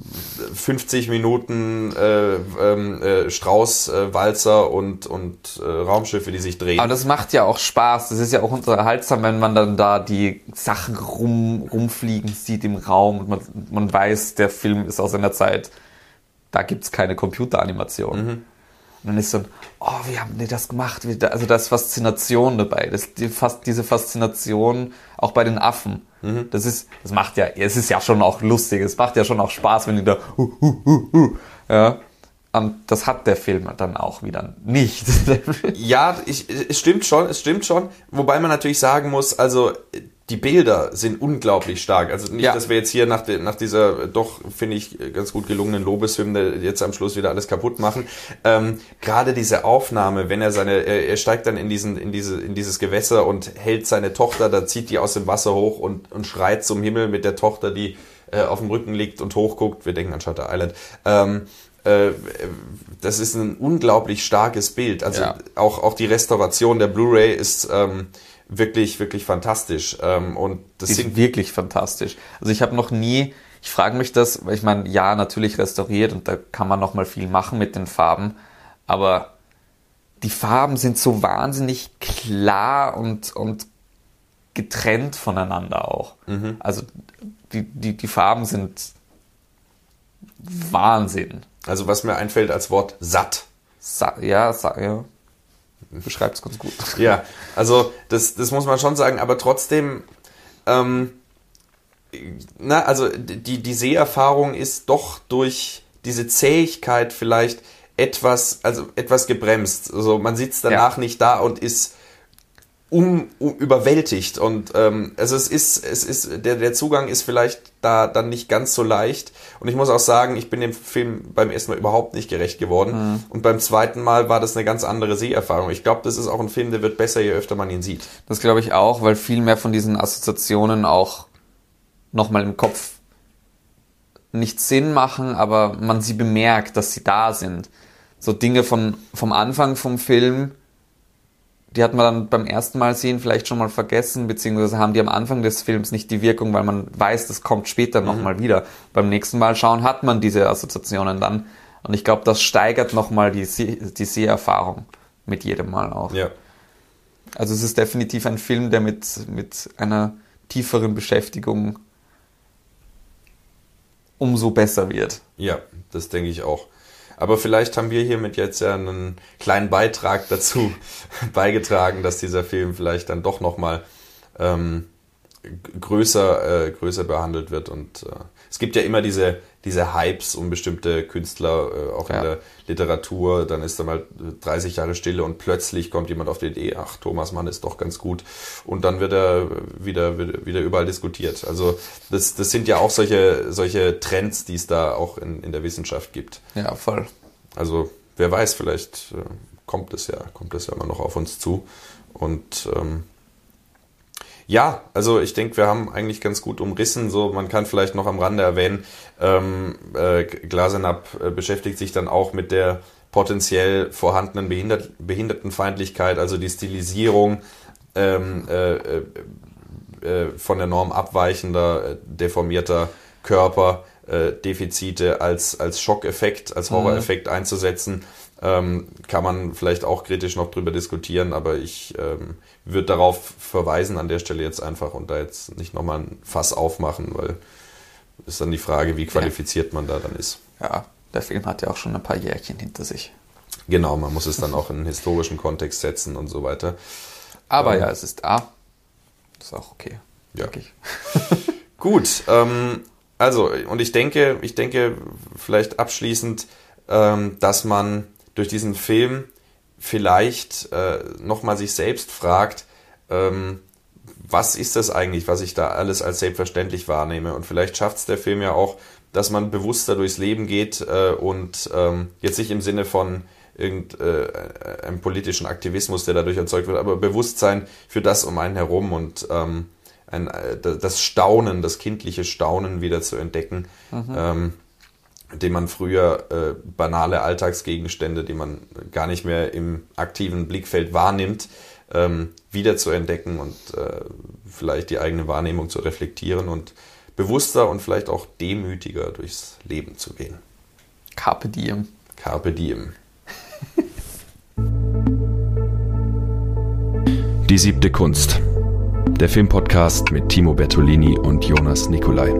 50 Minuten äh, ähm, äh, Strauß, äh, Walzer und, und äh, Raumschiffe, die sich drehen. Aber das macht ja auch Spaß. Das ist ja auch unterhaltsam, wenn man dann da die Sachen rum, rumfliegen sieht im Raum und man, man weiß, der Film ist aus einer Zeit, da gibt's keine Computeranimation. Und dann ist so, ein, oh, wie haben die das gemacht? Wie Also da ist Faszination dabei. Das, die, fast, diese Faszination auch bei den Affen. Das ist, das macht ja, es ist ja schon auch lustig. Es macht ja schon auch Spaß, wenn die da, hu, hu, hu, hu, ja. Und das hat der Film dann auch wieder nicht. Ja, ich, es stimmt schon, es stimmt schon. Wobei man natürlich sagen muss, also die Bilder sind unglaublich stark. Also nicht, Ja. dass wir jetzt hier nach, de, nach dieser doch, finde ich, ganz gut gelungenen Lobeshymne jetzt am Schluss wieder alles kaputt machen. Ähm, Gerade diese Aufnahme, wenn er seine, er, steigt dann in diesen, in diese, in dieses Gewässer und hält seine Tochter, da zieht die aus dem Wasser hoch und, und schreit zum Himmel mit der Tochter, die äh, auf dem Rücken liegt und hochguckt. Wir denken an Shutter Island. Ähm, äh, das ist ein unglaublich starkes Bild. Also Ja. auch, auch die Restauration der Blu-ray ist ähm, wirklich, wirklich fantastisch. Ähm, und das Die sind sind wirklich fantastisch. Also ich habe noch nie, ich frage mich das, weil ich meine, ja, natürlich restauriert und da kann man noch mal viel machen mit den Farben, aber die Farben sind so wahnsinnig klar und, und getrennt voneinander auch. Also die, die, die Farben sind Wahnsinn. also was mir einfällt als Wort satt. Sa ja, sa ja. Beschreibt's ganz gut. Ja, also das, das muss man schon sagen, aber trotzdem, ähm, na, also die, die Seherfahrung ist doch durch diese Zähigkeit vielleicht etwas, also etwas gebremst. Also man sitzt danach nicht da und ist um, um überwältigt. Und ähm, also es ist es ist der der Zugang ist vielleicht da dann nicht ganz so leicht. Und ich muss auch sagen ich bin dem Film beim ersten Mal überhaupt nicht gerecht geworden. Und beim zweiten Mal war das eine ganz andere Seherfahrung. Ich glaube das ist auch ein Film der wird besser je öfter man ihn sieht. Das glaube ich auch, weil viel mehr von diesen Assoziationen auch nochmal im Kopf nicht Sinn machen, aber man sie bemerkt, dass sie da sind. So Dinge von, vom Anfang vom Film, die hat man dann beim ersten Mal sehen vielleicht schon mal vergessen, beziehungsweise haben die am Anfang des Films nicht die Wirkung, weil man weiß, das kommt später nochmal wieder. Beim nächsten Mal schauen hat man diese Assoziationen dann. Und ich glaube, das steigert nochmal die, See- die Seherfahrung mit jedem Mal auch. ja Also es ist definitiv ein Film, der mit, mit einer tieferen Beschäftigung umso besser wird. ja das denke ich auch aber vielleicht haben wir hiermit jetzt ja einen kleinen Beitrag dazu beigetragen dass dieser Film vielleicht dann doch noch mal ähm, größer, äh, größer behandelt wird. Und äh, es gibt ja immer diese, diese Hypes um bestimmte Künstler, äh, auch ja. in der Literatur. Dann ist da mal 30 Jahre Stille und plötzlich kommt jemand auf die Idee, ach, Thomas Mann ist doch ganz gut. Und dann wird er wieder, wieder, wieder überall diskutiert. Also das, das sind ja auch solche, solche Trends, die es da auch in, in der Wissenschaft gibt. Ja, voll. Also wer weiß, vielleicht äh, kommt es ja, kommt es ja immer noch auf uns zu. Und ähm, ja, also ich denke, wir haben eigentlich ganz gut umrissen. So, man kann vielleicht noch am Rande erwähnen, ähm, äh, Glasenab äh, beschäftigt sich dann auch mit der potenziell vorhandenen Behindert Behindertenfeindlichkeit, also die Stilisierung ähm, äh, äh, äh von der Norm abweichender, äh, deformierter Körper, Defizite als, als Schockeffekt, als Horroreffekt mhm. einzusetzen. Ähm, kann man vielleicht auch kritisch noch drüber diskutieren, aber ich ähm, würde darauf verweisen an der Stelle jetzt einfach und da jetzt nicht nochmal ein Fass aufmachen, weil ist dann die Frage, wie qualifiziert man da dann ist. Ja, der Film hat ja auch schon ein paar Jährchen hinter sich. Genau, man muss es dann auch in einen historischen Kontext setzen und so weiter. Aber ähm, ja, es ist da. Ist auch okay. Ja. Gut, ähm, also, und ich denke, ich denke vielleicht abschließend, ähm, dass man durch diesen Film vielleicht äh, nochmal sich selbst fragt, ähm, was ist das eigentlich, was ich da alles als selbstverständlich wahrnehme? Und vielleicht schafft es der Film ja auch, dass man bewusster durchs Leben geht äh, und ähm, jetzt nicht im Sinne von irgendeinem äh, politischen Aktivismus, der dadurch erzeugt wird, aber Bewusstsein für das um einen herum und ähm, ein, äh, das Staunen, das kindliche Staunen wieder zu entdecken. Mhm. Ähm, dem man früher äh, banale Alltagsgegenstände, die man gar nicht mehr im aktiven Blickfeld wahrnimmt, ähm, wieder zu entdecken und äh, vielleicht die eigene Wahrnehmung zu reflektieren und bewusster und vielleicht auch demütiger durchs Leben zu gehen. Carpe diem. Carpe diem. Die siebte Kunst. Der Filmpodcast mit Timo Bertolini und Jonas Nicolai.